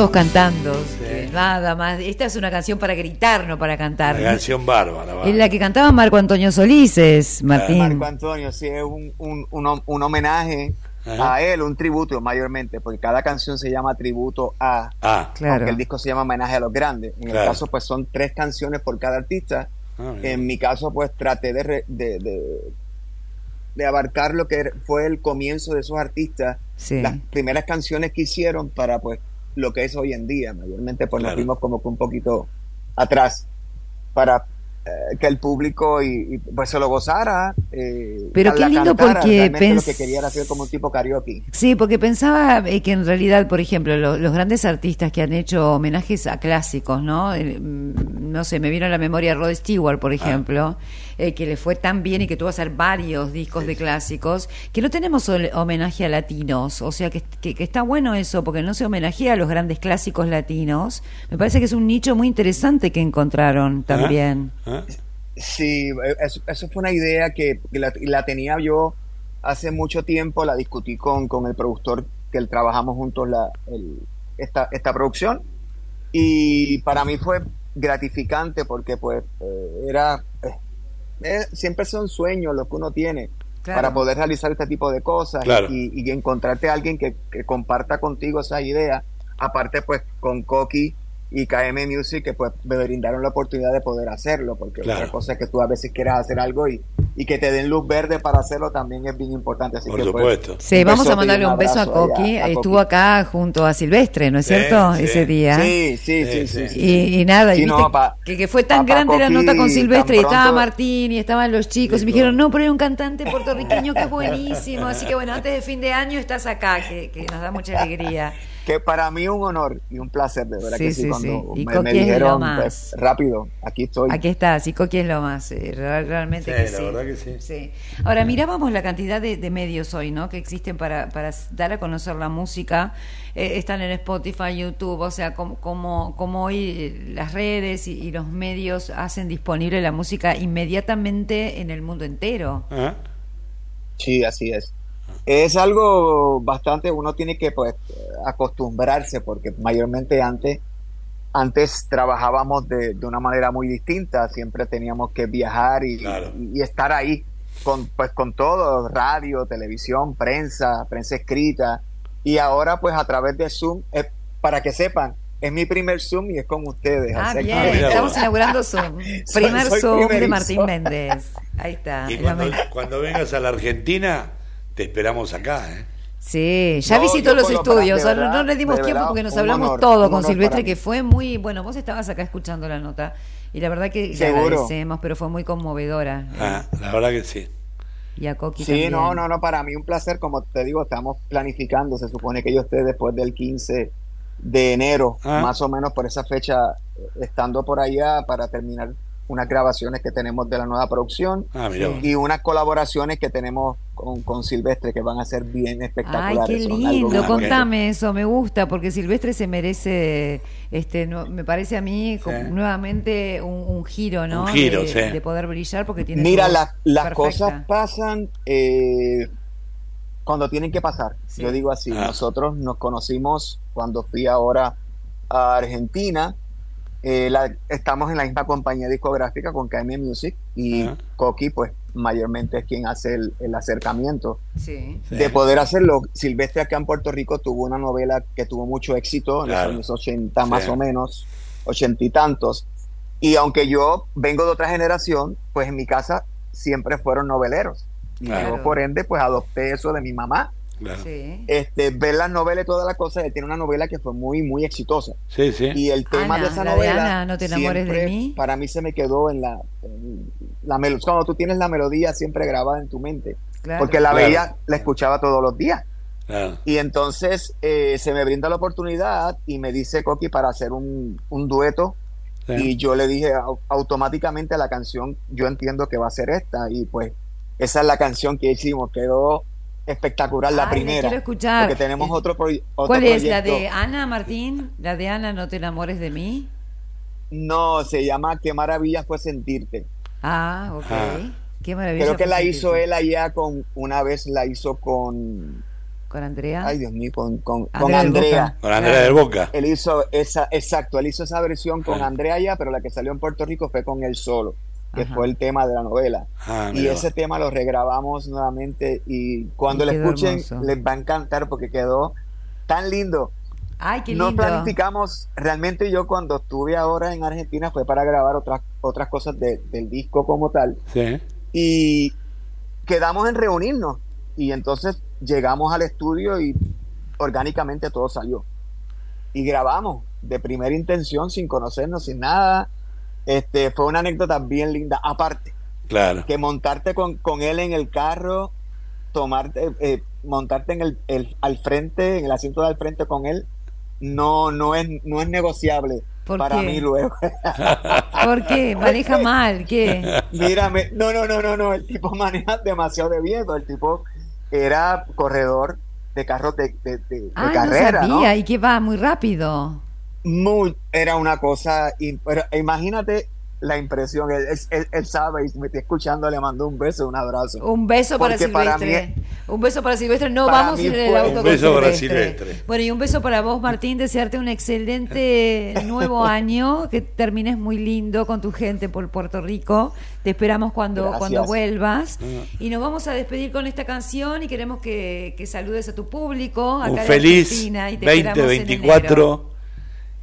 Todos cantando, que nada más. Esta es una canción para gritar, no para cantar. Una canción bárbara. va. Es la que cantaba Marco Antonio Solíces, Martín. Marco Antonio, sí, es un, un, un, hom- un homenaje Ajá. a él, un tributo mayormente, porque cada canción se llama tributo a, Ah, Claro. aunque el disco se llama homenaje a los grandes. En Claro. el caso, pues son tres canciones por cada artista. Ah. En mi caso, pues traté de, re- de, de, de abarcar lo que fue el comienzo de esos artistas, Sí. las primeras canciones que hicieron para pues lo que es hoy en día. Mayormente, pues nos Claro. fuimos como que un poquito atrás para eh, que el público y, y, pues se lo gozara. eh, Pero qué lindo cantara. porque Realmente lo pens- que quería era hacer como un tipo karaoke. Sí, porque pensaba eh, que en realidad, por ejemplo, lo- los grandes artistas que han hecho homenajes a clásicos, ¿no? El, mm, no sé, me vino a la memoria Rod Stewart, por ejemplo, eh, que le fue tan bien y que tuvo que hacer varios discos de clásicos, que no tenemos homenaje a latinos, o sea que, que- que está bueno eso, porque no se homenajea a los grandes clásicos latinos. Me parece que es un nicho muy interesante que encontraron también. ¿Ah? Sí, eso, eso fue una idea que, que la, la tenía yo hace mucho tiempo, la discutí con, con el productor que trabajamos juntos la, el- esta, esta producción y para mí fue gratificante porque pues eh, era eh, siempre son sueños los que uno tiene Claro. para poder realizar este tipo de cosas Claro. y, y encontrarte a alguien que, que comparta contigo esa idea aparte pues con Coqui y KM Music que pues me brindaron la oportunidad de poder hacerlo porque Claro. otra cosa es que tú a veces quieras hacer algo y, y que te den luz verde para hacerlo también es bien importante así Por que, pues, supuesto. Sí, vamos a mandarle un beso a Coqui. a Estuvo Coqui. acá junto a Silvestre, ¿no es Sí, cierto? sí. Ese día. Sí, sí, sí, Sí, sí. sí. sí. Y, y nada, y Sí, viste no, pa- que, que fue tan grande la nota con Silvestre y estaba Martín y estaban los chicos y me dijeron, no, pero hay un cantante puertorriqueño que es buenísimo. Así que bueno, antes de fin de año estás acá, que, que nos da mucha alegría. Que para mí un honor y un placer, de verdad Sí, que sí, sí, cuando sí. Y me, Coqui me es lo dijeron, más. pues, rápido, aquí estoy. Aquí está, sí, Coqui es lo más, eh, real- realmente Sí, que la sí. verdad que sí. Sí. Ahora, mirábamos la cantidad de, de medios hoy, ¿no? Que existen para, para dar a conocer la música. Eh, están en Spotify, YouTube, o sea, como, como, como hoy las redes y, y los medios hacen disponible la música inmediatamente en el mundo entero. Ah, Sí, así es. Es algo bastante, uno tiene que pues acostumbrarse porque mayormente antes, antes trabajábamos de, de una manera muy distinta, siempre teníamos que viajar y, Claro. y- y estar ahí con, pues con todo, radio, televisión, prensa, prensa escrita y ahora pues a través de Zoom, eh, para que sepan, es mi primer Zoom y es con ustedes. Ah, que- bien, estamos inaugurando Zoom. Primer soy Zoom de. Martín Méndez. Ahí está. Y cuando vengas a la Argentina, te esperamos acá, ¿eh? Sí, ya No, visitó los estudios. no- le dimos tiempo verdad, porque nos hablamos honor, todo con Silvestre, que fue muy. Bueno, vos estabas acá escuchando la nota y la verdad que le agradecemos, pero fue muy conmovedora. Ah, la verdad que sí. Y a Coqui Sí, también. no, no, no, para mí un placer, como te digo, estamos planificando, se supone que yo esté después del 15 de enero, Ah. más o menos por esa fecha, eh, estando por allá para terminar unas grabaciones que tenemos de la nueva producción Ah, y unas colaboraciones que tenemos con, con Silvestre que van a ser bien Ay, espectaculares. qué son algo lindo, contame eso, me gusta, porque Silvestre se merece, este, no- me parece a mí como Sí. nuevamente un, un giro, ¿no? Un giro, de, sí. de poder brillar porque tiene Mira, la- las perfecta. cosas pasan eh, cuando tienen que pasar. Sí. Yo digo así, Ah. nosotros nos conocimos cuando fui ahora a Argentina. Eh, la- estamos en la misma compañía discográfica con KM Music y Ah. Coqui, pues mayormente es quien hace el, el acercamiento Sí. Sí. de poder hacerlo. Silvestre acá en Puerto Rico tuvo una novela que tuvo mucho éxito en Claro. los años 80 más Sí. o menos, ochenta y tantos. Y aunque yo vengo de otra generación, pues en mi casa siempre fueron noveleros. Y Claro. yo por ende pues adopté eso de mi mamá. Claro. Sí. Este, ver las novelas y toda la cosa, él tiene una novela que fue muy, muy exitosa. Sí, sí. Y el tema Ana, de esa la de novela Ana, No te enamores de siempre mí. para mí se me quedó en la, en la melo- cuando tú tienes la melodía siempre grabada en tu mente. Claro. Porque la Claro. veía, la escuchaba todos los días. Claro. Y entonces eh, se me brinda la oportunidad y me dice Coqui para hacer un, un dueto. Sí. Y yo le dije au- automáticamente la canción, yo entiendo que va a ser esta. Y pues esa es la canción que hicimos, quedó espectacular la Ay, la primera. quiero escuchar. Porque tenemos otro, proy- otro ¿Cuál es la proyecto. de Ana Martín? La de Ana, no te enamores de mí. No, se llama Qué maravilla fue sentirte. Ah, ok. Ah. Qué maravilla. Creo que fue la hizo él allá con, una vez la hizo con, con Andrea. ay Dios mío, con, con, con Andrea del Andrea. Con Andrea Claro. del Boca. Él hizo esa, exacto, él hizo esa versión con Ah. Andrea allá, pero la que salió en Puerto Rico fue con él solo, que Ajá. fue el tema de la novela. Ah, y ese tema lo regrabamos nuevamente y cuando lo escuchen hermoso. les va a encantar porque quedó tan lindo. Ay, qué no lindo. planificamos, realmente yo cuando estuve ahora en Argentina fue para grabar otras, otras cosas de- del disco como tal Sí. y quedamos en reunirnos y entonces llegamos al estudio y orgánicamente todo salió y grabamos de primera intención sin conocernos sin nada este fue una anécdota bien linda aparte Claro. que montarte con, con él en el carro tomarte eh, montarte en el, el- al frente en el asiento de al frente con él no no es no es negociable ¿Por para qué? mí luego ¿Por qué? Maneja mal, ¿qué? Mírame, no, no, no, no, no, el tipo maneja demasiado de viejo, el tipo era corredor de carros de, de, de- de Ah, carrera, no ¿no? sabía. ¿Y qué va? Muy rápido. Muy, era una cosa, pero imagínate la impresión. Él, él- él sabe y me está escuchando, le mando un beso, un abrazo. Un beso para Porque para Silvestre. mí- un beso para Silvestre. No para vamos en el auto Un con beso para Silvestre. Silvestre. Bueno, y un beso para vos, Martín. Desearte un excelente nuevo año. Que termines muy lindo con tu gente por Puerto Rico. Te esperamos cuando, Gracias. cuando vuelvas. Ah. Y nos vamos a despedir con esta canción y queremos que, que saludes a tu público. Acá Un de feliz Argentina, y te esperamos en enero. 2024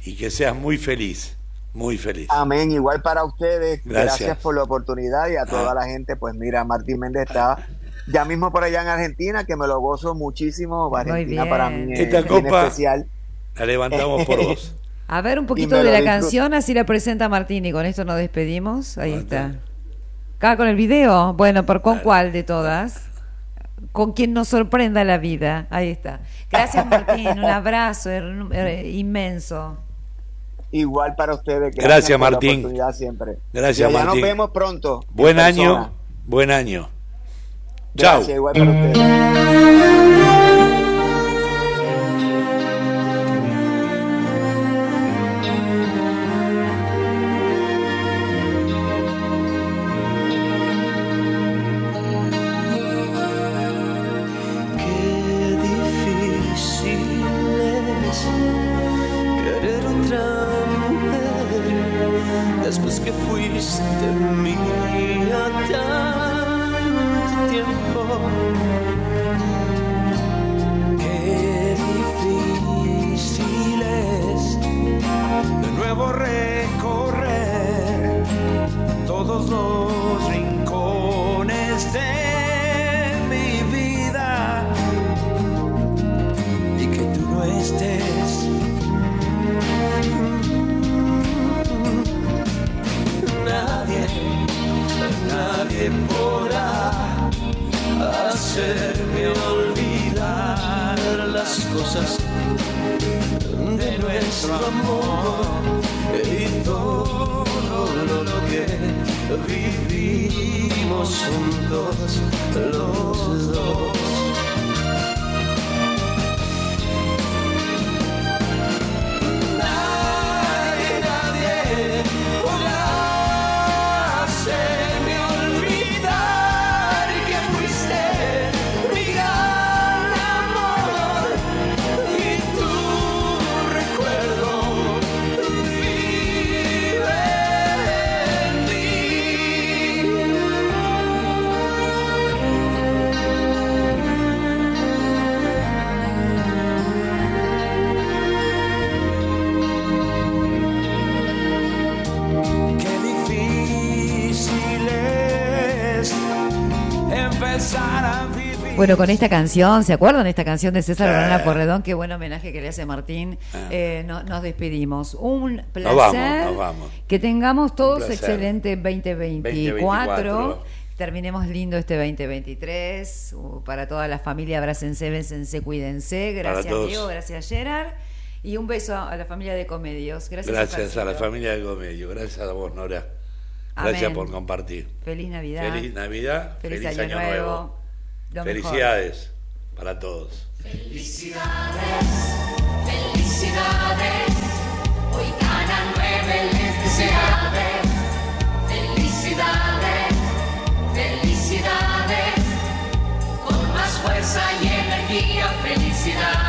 y que seas muy feliz, muy feliz. Amén, igual para ustedes. Gracias. Gracias, por la oportunidad y a toda Ah. la gente. Pues mira, Martín Méndez está ya mismo por allá en Argentina, que me lo gozo muchísimo. Argentina bien. para mí es Esta copa especial. la levantamos por vos. A ver un poquito de la disfruto. canción, así la presenta Martín y con esto nos despedimos. Ahí está. Acá con el video. Bueno, ¿por con cuál de todas? Con quien nos sorprenda la vida. Ahí está. Gracias Martín, un abrazo inmenso. Igual para ustedes. Gracias, por Martín. La oportunidad siempre. Gracias, Martín. Nos vemos pronto. en Buen año, buen año. Chao. Gracias, igual para ustedes. Bueno, con esta canción, ¿se acuerdan de esta canción de César Sí. Banana Porredón? Qué buen homenaje que le hace Martín. Eh, no- nos despedimos. Un placer. vamos, nos vamos. Que tengamos todos excelente 2024. 2024. Terminemos lindo este 2023. Uh, para toda la familia, abrácense, bésense, cuídense. Gracias. Diego. Gracias, Gerard. Y un beso a la familia de Comedios. Gracias, Gracias a la familia de Comedio, gracias a vos, Nora. Gracias Amén. por compartir. Feliz Navidad. Feliz Navidad, Feliz, feliz, año, nuevo. Lo mejor. Felicidades para todos. Felicidades, felicidades, hoy ganan nueve deseades. Felicidades, felicidades, con más fuerza y energía, felicidades.